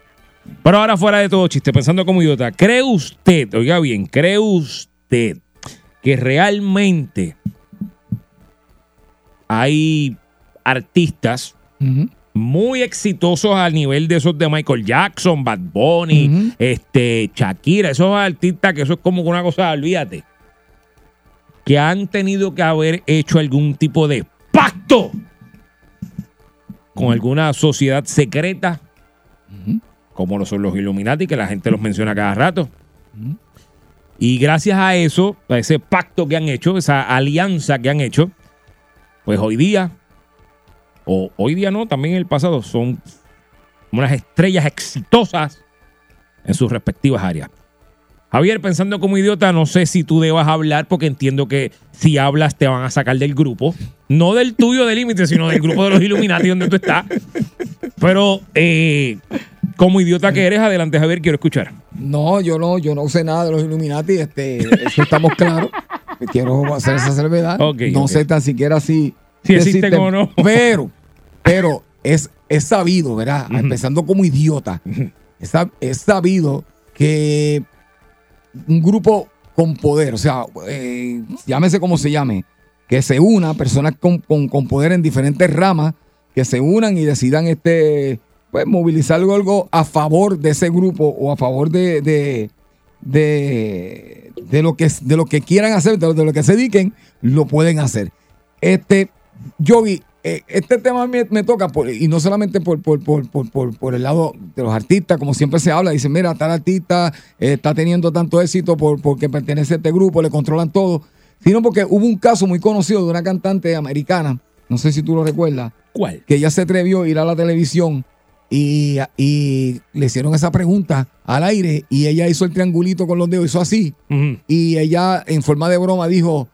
Pero ahora fuera de todo chiste, pensando como idiota, ¿cree usted, oiga bien, cree usted que realmente hay artistas muy exitosos al nivel de esos de Michael Jackson, Bad Bunny, este, Shakira, esos artistas que eso es como una cosa, olvídate, que han tenido que haber hecho algún tipo de pacto con alguna sociedad secreta, como lo son los Illuminati, que la gente los menciona cada rato. Y gracias a eso, a ese pacto que han hecho, esa alianza que han hecho, pues hoy día, o hoy día no, también en el pasado, son unas estrellas exitosas en sus respectivas áreas. Javier, pensando como idiota, no sé si tú debas hablar, porque entiendo que si hablas te van a sacar del grupo. No del tuyo de límite, sino del grupo de los Illuminati donde tú estás. Pero eh, como idiota que eres, adelante, Javier, quiero escuchar. No, yo no, yo no sé nada de los Illuminati, este, eso estamos claros. Quiero hacer esa salvedad. Ok, no sé tan siquiera si, Si existen o no. Pero, pero es, es sabido, ¿verdad? Empezando como idiota. Es sabido que un grupo con poder, o sea, eh, llámese como se llame, que se una, personas con, con- con poder en diferentes ramas, que se unan y decidan este, pues, movilizar algo, a favor de ese grupo o a favor de, de, de, de lo, que, de lo que quieran hacer, de lo, de lo que se dediquen, lo pueden hacer. Este, Yogi, eh, este tema me, me toca, por- y no solamente por, por, por, por, por- por el lado de los artistas, como siempre se habla, dicen, mira, tal artista eh, está teniendo tanto éxito por, porque pertenece a este grupo, le controlan todo, sino porque hubo un caso muy conocido de una cantante americana, no sé si tú lo recuerdas, ¿Cuál? que ella se atrevió a ir a la televisión y, y le hicieron esa pregunta al aire y ella hizo el triangulito con los dedos, hizo así, y ella en forma de broma dijo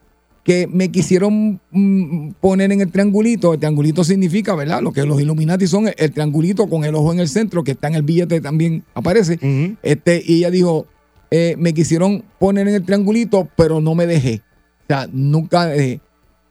que me quisieron mm, poner en el triangulito. El triangulito significa, ¿verdad? Lo que los Illuminati son el, el triangulito con el ojo en el centro, que está en el billete también aparece. Este, y ella dijo, eh, me quisieron poner en el triangulito, pero no me dejé. O sea, nunca dejé.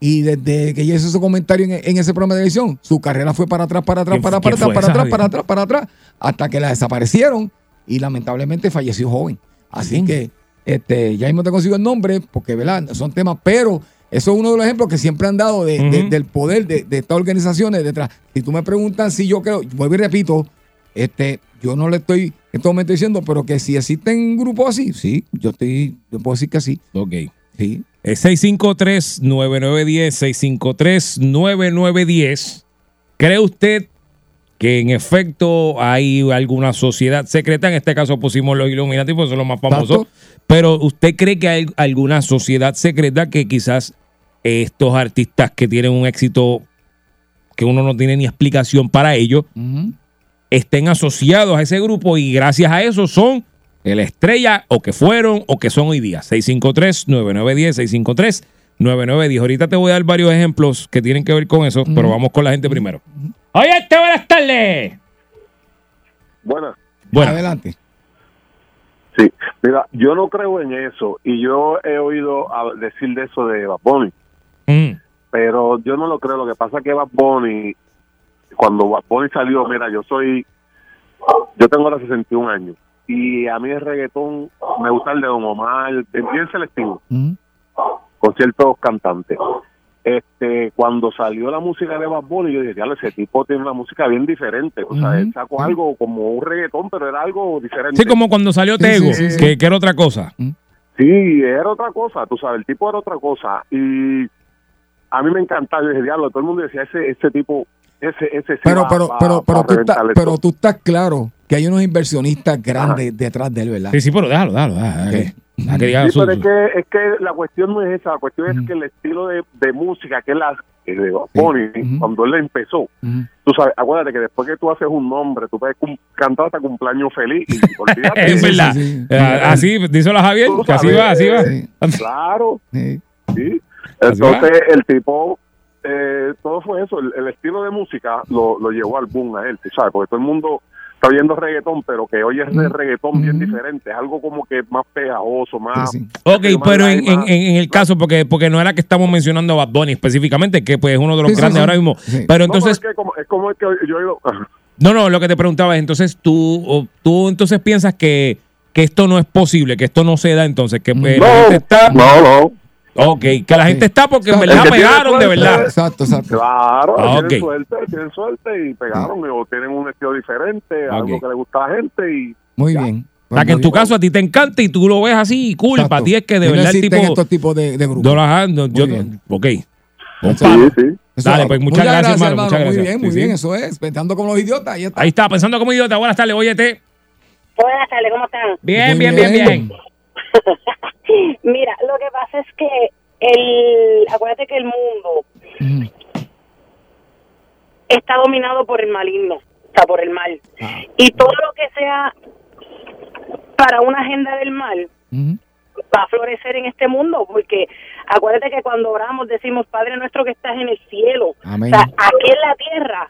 Y desde que ella hizo ese comentario en, en ese programa de televisión, su carrera fue para atrás, para atrás, ¿Qué- para, atrás, para atrás, para atrás, para atrás, hasta que la desaparecieron y lamentablemente falleció joven. Así Sí. que este, ya mismo te consigo el nombre, porque ¿verdad? son temas, pero eso es uno de los ejemplos que siempre han dado de- de- Ujú. del poder de, de estas organizaciones detrás. Si tú me preguntas si yo creo, vuelvo y repito, este, yo no le estoy en este momento diciendo, pero que si existen grupos así, sí, yo estoy, yo puedo decir que sí, Ok. sí. Eh, 653-9910, 653-9910. ¿Cree usted que en efecto hay alguna sociedad secreta? En este caso pusimos los Illuminati, pues son los más famosos. Pero ¿usted cree que hay alguna sociedad secreta que quizás estos artistas que tienen un éxito que uno no tiene ni explicación para ello, estén asociados a ese grupo y gracias a eso son el estrella o que fueron o que son hoy día. 653-9910, 653-9910. Ahorita te voy a dar varios ejemplos que tienen que ver con eso, pero vamos con la gente primero. Oye, este, buenas tardes. Buenas. Bueno, Adelante. Sí, mira, yo no creo en eso y yo he oído a- decir de eso de Bad Bunny, mm, pero yo no lo creo. Lo que pasa es que Bad Bunny, cuando Bad Bunny salió, mira, yo soy, yo tengo ahora 61 años y a mí el reggaetón me gusta el de Don Omar, bien selectivo, Ujú. con ciertos cantantes. Este, cuando salió la música de Bad Bunny, yo dije, "Diablo, ese tipo tiene una música bien diferente. O sea, él sacó algo como un reggaetón, pero era algo diferente. sí, como cuando salió Tego, sí, sí, sí. Que, que era otra cosa. Sí, era otra cosa, tú sabes, el tipo era otra cosa. Y a mí me encantaba, yo dije, diablo, todo el mundo decía, ese ese tipo, ese ese sí Pero, va- pero, va- pero, va pero, tú estás, pero esto". tú estás claro que hay unos inversionistas grandes detrás de él, ¿verdad? Sí, sí, pero déjalo, déjalo. déjalo, que- que Sí, pero es que, es que la cuestión no es esa, la cuestión es que el estilo de, de música que él hace, eh, de Ujú. cuando él empezó, tú sabes, acuérdate que después que tú haces un nombre, tú puedes cum- cantar hasta cumpleaños feliz y olvídate. Es verdad. sí, sí. Eh, Así, díselo a Javier, que así va, así va. Sí. Claro, Sí. Sí. Así va. Entonces el tipo, eh, todo fue eso, el, el estilo de música lo, lo llevó al boom a él, tú ¿sabes? Porque todo el mundo está oyendo reggaetón, pero que hoy es de Mm. reggaetón bien Mm. diferente, es algo como que más pegajoso, más... Sí, sí. Ok, más pero en, live, en, más- en el caso, porque, porque no era que estamos mencionando a Bad Bunny específicamente, que pues es uno de los Sí, grandes sí. ahora mismo. Sí. Pero No, pero entonces, es, que como, es como el que yo ido... no, no, lo que te preguntaba es, entonces tú, o- tú entonces piensas que, que esto no es posible, que esto no se da entonces, que pues, No, está... no, no. Ok, que la gente está porque en verdad pegaron de verdad. Exacto, exacto. Claro, Ah, tienen suerte, tienen suerte y pegaron, o tienen un estilo diferente, algo que le gusta a la gente y... Muy bien. O sea, que en tu caso a ti te encanta y tú lo ves así, cool, Exacto. para ti es que de Y no verdad el tipo... estos tipos de, de grupos. No no, yo, ok. Un Sí, Dale, es. pues muchas gracias, hermano, muchas Muy bien, muy Sí, bien, sí. eso es. Pensando como los idiotas, ahí está. Ahí está, pensando como idiota. Buenas tardes, óyete. Buenas tardes, ¿cómo están? Bien, bien, bien. bien. Mira, lo que pasa es que el, acuérdate que el mundo está dominado por el maligno, o sea, por el mal. Ah. Y todo lo que sea para una agenda del mal va a florecer en este mundo, porque acuérdate que cuando oramos decimos, Padre nuestro que estás en el cielo, Amén. o sea, aquí en la tierra,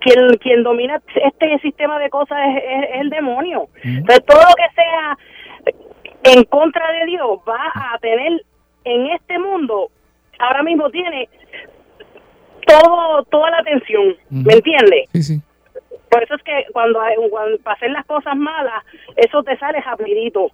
quien, quien domina este sistema de cosas es, es- es el demonio. Entonces, todo lo que sea en contra de Dios va a tener en este mundo, ahora mismo tiene todo toda la atención. ¿me entiendes? Sí, sí. Por eso es que cuando, cuando para hacer las cosas malas, eso te sale rapidito.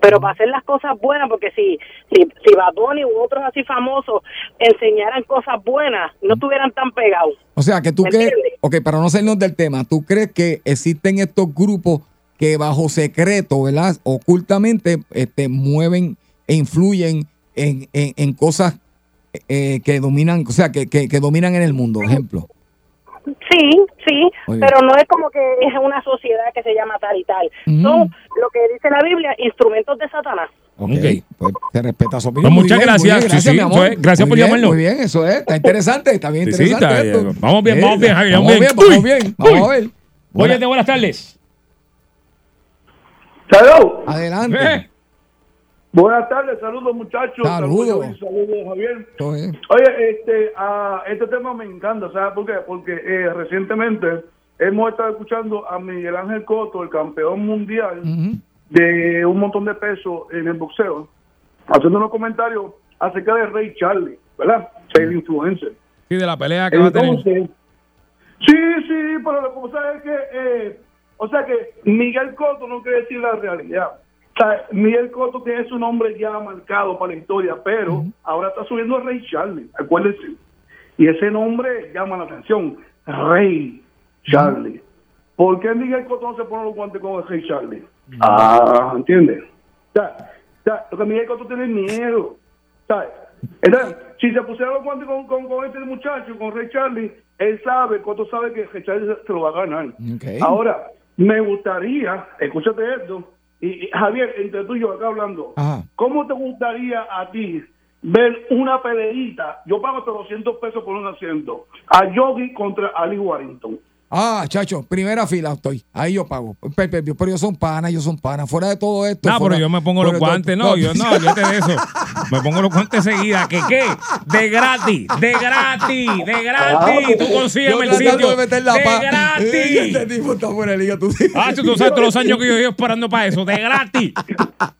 Pero para hacer las cosas buenas, porque si si, si Bad Bunny u otros así famosos enseñaran cosas buenas, no estuvieran tan pegados. O sea, que tú ¿Me crees, ok, para no salirnos del tema, ¿tú crees que existen estos grupos que bajo secreto, ¿verdad? Ocultamente este, mueven e influyen en, en, en cosas eh, que dominan, o sea, que, que, que dominan en el mundo, ejemplo. Sí, sí, bien. pero no es como que es una sociedad que se llama tal y tal. Mm. Son lo que dice la Biblia, instrumentos de Satanás. Ok, pues se respeta su opinión. Pues muchas bien, gracias. bien, Sí, gracias, sí, mi amor. es. Gracias Muy por bien, llamarnos. Muy bien, eso es. Está interesante, está bien Sí, sí, interesante está- esto. vamos bien, vamos bien, Javi, vamos vamos bien. bien. Vamos Uy, bien, uy. vamos a ver. Buenas tardes. Salud. Adelante. Eh, Buenas tardes, saludos muchachos. Saludos. Saludos, saludos, Javier. Oye, este, ah, este tema me encanta, ¿sabes por qué? Porque eh, recientemente hemos estado escuchando a Miguel Ángel Coto, el campeón mundial de un montón de peso en el boxeo, haciendo unos comentarios acerca de Rey Charlie, ¿verdad? El influencer. Sí, de la pelea que va a tener. Sí, sí, pero lo que pasa es que, eh, o sea que Miguel Cotto no quiere decir la realidad. O sea, Miguel Cotto tiene su nombre ya marcado para la historia, pero ahora está subiendo a Rey Charlie, acuérdense. Y ese nombre llama la atención, Rey Charlie. ¿Por qué Miguel Cotto no se pone los guantes con el Rey Charlie? Ah, ¿entiendes? O sea, o sea, lo que Miguel Cotto tiene miedo. ¿sabes? Entonces, si se pusieran los guantes con, con, con este muchacho, con Rey Charlie, él sabe, Cotto sabe que Rey Charlie se, lo va a ganar. Ahora, me gustaría, escúchate esto, y, y, Javier, entre tú y yo acá hablando, Ajá. ¿cómo te gustaría a ti ver una peleita? Yo pago hasta 200 pesos por un asiento. A Yogi contra Ali Warrington. Ah, chacho, primera fila estoy. Ahí yo pago. Pe- pe- Pero ellos son panas, ellos son panas. Fuera de todo esto. No, fuera- pero yo me pongo los todo- guantes. No, yo no, olvídate de eso. Me pongo los guantes seguida. ¿Qué qué? De gratis, de gratis, de gratis. Tú consígueme el Yo sitio. de meter la De gratis. Este tipo está fuera de liga. Tú Ah, tú sabes todos los años que yo llevo esperando para eso. De gratis.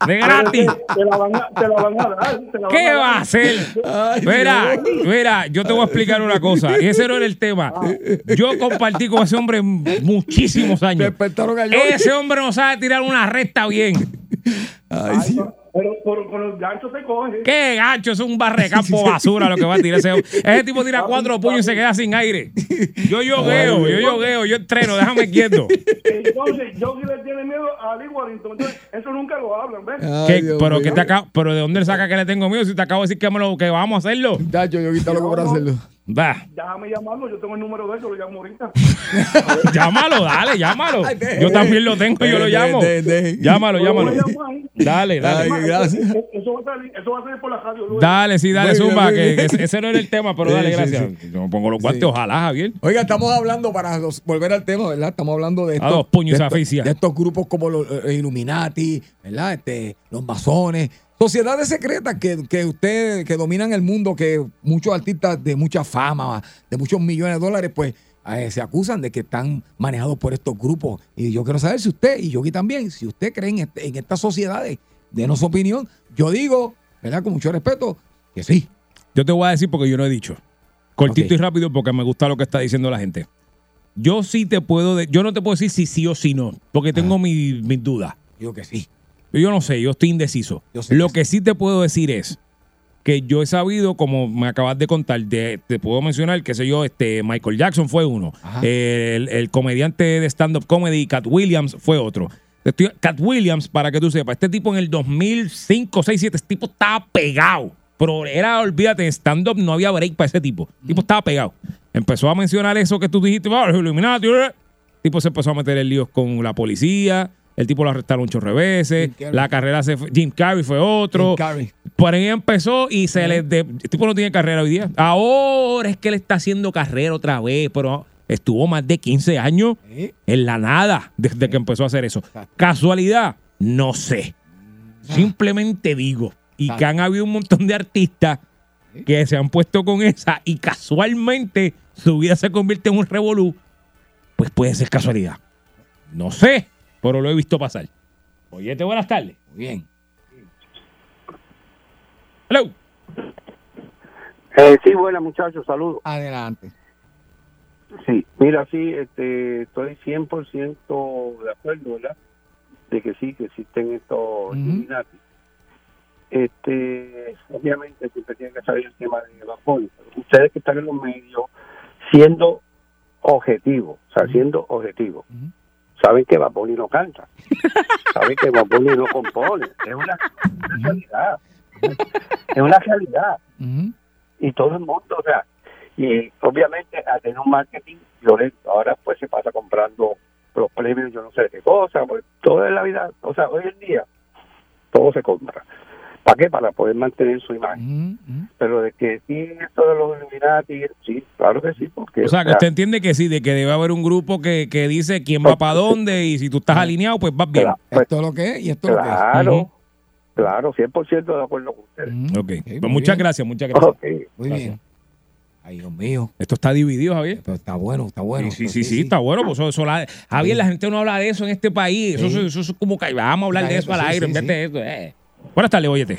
De gratis. Te la van a, te la van a dar. te la van ¿Qué a dar. va a hacer? Ay, Mira, Dios. mira, yo te voy a explicar una cosa. Y ese no era el tema. Yo compartí con ese hombre muchísimos años. Yogi. Ese hombre no sabe tirar una recta bien. Ay, sí. Pero con los ganchos se coge. Qué gancho, es un barrecampo basura lo que va a tirar ese hombre. Ese tipo tira cuatro puños y se queda sin aire. Yo yogueo, yo yogueo, yo entreno, déjame quieto. Entonces, yo sí le tiene miedo a Lee Warrington. Entonces, eso nunca lo hablan, ¿ves? Pero, mío. ¿qué te acabo- pero de dónde saca que le tengo miedo si te acabo de decir que, me lo, que vamos a hacerlo? Chacho, yo quita loco por hacerlo. Va, Déjame llamarlo, yo tengo el número de él, yo lo llamo ahorita. llámalo, dale, llámalo. Ay, Yo también lo tengo y yo lo llamo. Llámalo, llámalo. Dale, dale. Ay, gracias. Eso va a salir, eso va a salir por la radio luego. Dale, sí, dale, zumba, que, ese, no era el tema, pero Sí, dale, gracias. sí. Yo me pongo los guantes, Sí. ojalá, Javier. Oiga, estamos hablando, para los- volver al tema, ¿verdad? Estamos hablando de A estos, puños de estos- de estos grupos como los eh, Illuminati, ¿verdad? Este, los masones, sociedades secretas que, que usted, que dominan el mundo, que muchos artistas de mucha fama, de muchos millones de dólares, pues eh, se acusan de que están manejados por estos grupos. Y yo quiero saber si usted, y yo aquí también, si usted cree en, este- en estas sociedades, denos su opinión. Yo digo, ¿verdad? Con mucho respeto, que sí. Yo te voy a decir porque yo no he dicho. Cortito y rápido porque me gusta lo que está diciendo la gente. Yo sí te puedo, de- yo no te puedo decir si sí o si no, porque tengo mi- mis dudas. Digo que sí. Yo no sé, yo estoy indeciso. Yo sé Lo que que sí te puedo decir es que yo he sabido, como me acabas de contar, de- te puedo mencionar, qué sé yo, este Michael Jackson fue uno, el, el comediante de stand-up comedy, Cat Williams, fue otro. Estoy- Cat Williams, para que tú sepas, este tipo en el 2005, 6, 7, este tipo estaba pegado. Pero era, olvídate, en stand-up no había break para ese tipo. El tipo estaba pegado. Empezó a mencionar eso que tú dijiste, "Ah, los Illuminati. eh". El tipo se empezó a meter en líos con la policía. El tipo lo arrestaron. Jim Carrey. La carrera se fue. Jim Carrey fue otro. Jim Carrey. Por ahí empezó y se le. de- el tipo no tiene carrera hoy día. Ahora es que él está haciendo carrera otra vez, pero estuvo más de 15 años ¿Eh? en la nada desde que empezó a hacer eso. Casualidad, no sé. Simplemente digo. Y que han habido un montón de artistas que se han puesto con esa y casualmente su vida se convierte en un revolú. Pues puede ser casualidad. No sé, pero lo he visto pasar. Oyete, buenas tardes. Muy bien. Hello. Eh, sí, buena muchachos, saludos. Adelante. Sí, mira, sí, este, estoy 100% de acuerdo, ¿verdad? De que sí, que existen estos Illuminati. Este, obviamente siempre tiene que saber el tema de Bunny, pero Ustedes que están en los medios, siendo objetivos, o sea, siendo objetivos, saben que Bad Bunny no canta, saben que Bad Bunny no compone, es una, una realidad, es una realidad y todo el mundo, o sea, y obviamente a tener un marketing violento, ahora pues se pasa comprando los premios, yo no sé de qué cosa, pues todo en la vida, o sea, hoy en día todo se compra. ¿Para qué? Para poder mantener su imagen. Pero de que sí, esto de los Illuminati, sí, claro que sí, porque... O sea, que usted entiende que sí, de que debe haber un grupo que, que dice quién va para dónde y si tú estás alineado, pues vas bien. Esto es lo que es y esto es lo que es. Claro, Ujú. claro, 100% de acuerdo con ustedes. Ok. Pues muchas bien. gracias, muchas gracias. Ok. Muy Gracias. bien. Ay, Dios mío. Esto está dividido, Javier. Pero está bueno, está bueno. Sí, sí, sí, sí, está bueno. Pues eso, eso la- Javier, la gente no habla de eso en este país. Eso, eso, eso es como que vamos a hablar de eso al Sí, aire sí, en vez sí. de eso. eh. Buenas tardes, Boyete.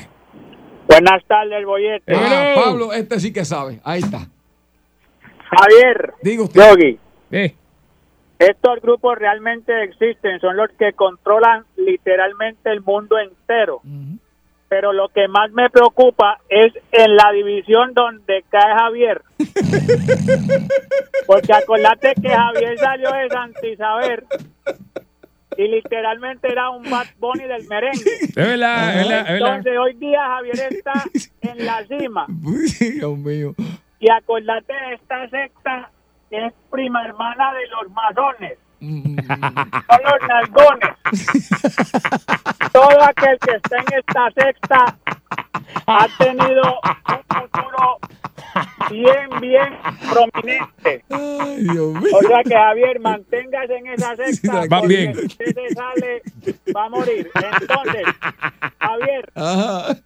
Buenas tardes, el bollete. Ah, Pablo, este sí que sabe. Ahí está. Javier, Diga usted. Yogi, Eh, estos grupos realmente existen, son los que controlan literalmente el mundo entero. Pero lo que más me preocupa es en la división donde cae Javier. Porque acordate que Javier salió de Santa Isabel y literalmente era un Bad Bunny del merengue. es verdad, es verdad, es verdad. Entonces hoy día Javier está en la cima. Dios mío. Y acordate de esta secta que es prima hermana de los masones. Son los nalgones. Todo aquel que está en esta secta ha tenido un futuro bien, bien prominente. Ay, Dios mío. O sea que Javier, manténgase en esa secta. Va porque bien. Si usted se sale, va a morir. Entonces, Javier, Ajá.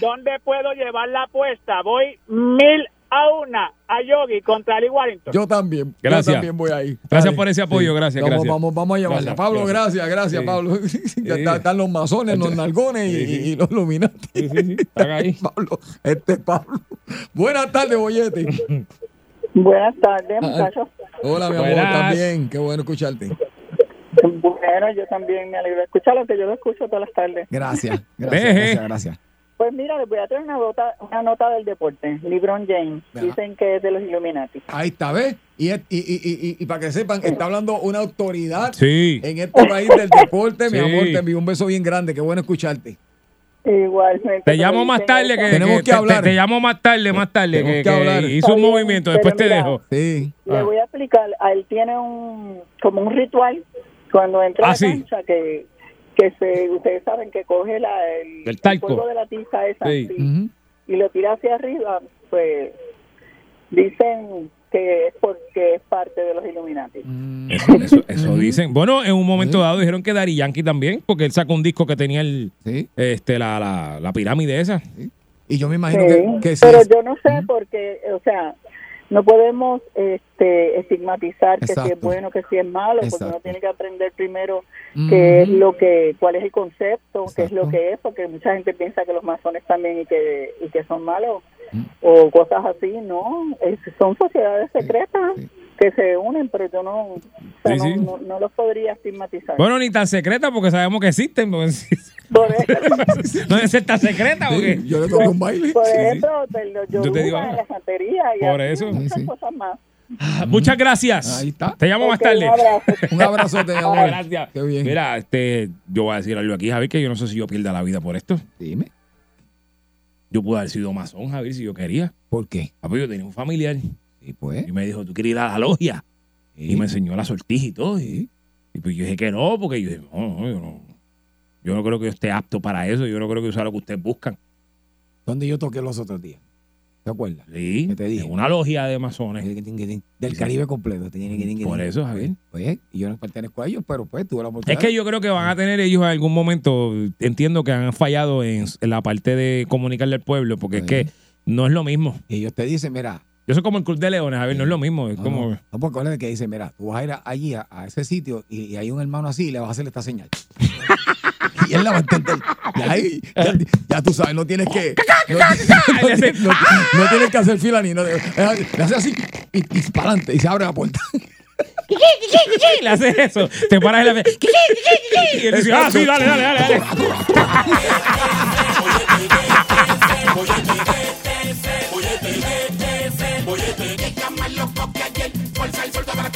¿dónde puedo llevar la apuesta? Voy mil a una a Yogi contra Lee Warrington. Yo también. Gracias. Yo también voy ahí. Gracias Dale. por ese apoyo, gracias, Vamos, gracias. Vamos, vamos a llevarla. Gracias, Pablo, gracias. gracias, Sí. Pablo. Ya están los masones, los nalgones y, Sí, sí. y los luminantes. Sí, sí, sí, están ahí. Pablo, este es Pablo. Buenas tardes, Bollete. Buenas tardes, Ah, muchachos. Hola, mi amor, también. Qué bueno escucharte. Bueno, yo también me alegro de escucharlo, que yo lo escucho todas las tardes. Gracias, gracias, Deje. gracias, gracias. Pues mira, les voy a traer una nota, una nota del deporte. LeBron James, Ajá. dicen que es de los Illuminati. Ahí está, ¿ves? Y, es- y, y, y, para que sepan, está hablando una autoridad Sí. en este país del deporte. Mi amor, te envío un beso bien grande. Qué bueno escucharte. Igualmente. Te llamo más tarde que, Tenemos que hablar. Te, llamo más tarde, más tarde Tenemos que, que hablar. que hizo un movimiento. Después te dejo. Sí. Le Ah. voy a explicar, a él tiene un como un ritual cuando entra Ah, a la sí. cancha que que se ustedes saben que coge la, el, El polvo de la tiza esa Sí. así, Ujú. y lo tira hacia arriba, pues dicen que es porque es parte de los Illuminati. Mm. Eso, eso- eso dicen. Bueno, en un momento dado dijeron que Dari Yankee también, porque él sacó un disco que tenía el, Sí. este, la, la, la pirámide esa. Y yo me imagino Sí, que, que sí. pero yo no sé porque, o sea, no podemos este, estigmatizar que si es bueno, que si es malo, porque uno tiene que aprender primero qué es lo que, cuál es el concepto, qué es lo que es, porque mucha gente piensa que los masones también y que, y que son malos Mm. o cosas así, no, es- son sociedades secretas. Sí. Que se unen, pero yo no, o sea, Sí, sí. no, no, no los podría estigmatizar. Bueno, ni tan secreta porque sabemos que existen. porque no ser tan secreta porque... Sí, yo le toqué un baile. por Sí, sí. ejemplo, te lo- yo Yo te digo en la santería y Por así, eso. muchas Sí, sí. cosas más. Ah, Muchas gracias. Ahí está. Te llamo más tarde. un abrazo. Un amor. Gracias. Qué bien. Mira, este, yo voy a decir algo aquí, Javier, que yo no sé si yo pierda la vida por esto. Dime. Yo pude haber sido masón, Javier, si yo quería. ¿Por qué? Ah, pues yo tenía un familiar Pues. y me dijo, ¿tú quieres ir a la logia? Sí. Y me enseñó la sortija y todo. Y, y pues yo dije que no, porque yo dije, no, no, yo no. Yo no creo que yo esté apto para eso. Yo no creo que sea lo que ustedes buscan. ¿Dónde yo toqué los otros días? ¿Te acuerdas? Sí, ¿Qué te dije? en una logia de masones. Del Caribe completo. Por eso, Javier. Pues, y yo no pertenezco a ellos, pero pues tuve la oportunidad. Es que yo creo que van a tener ellos en algún momento, entiendo que han fallado en, en la parte de comunicarle al pueblo, porque es Sí. que no es lo mismo. Y ellos te dicen, mira, Yo soy como el Club de Leones, a ver, no es lo mismo. Es no, como... no, no, porque acuérdate que dice, mira, tú vas a ir a- allí a, a ese sitio y, y hay un hermano así y le vas a hacer esta señal. y él la va a entender. Y ahí, ya, ya tú sabes, no tienes que. No, no tienes- que hacer fila ni no. Le haces así y, y para adelante y se abre la puerta. Le haces eso, te paras en la... Y él dice, ah, sí, dale, dale, dale. dale.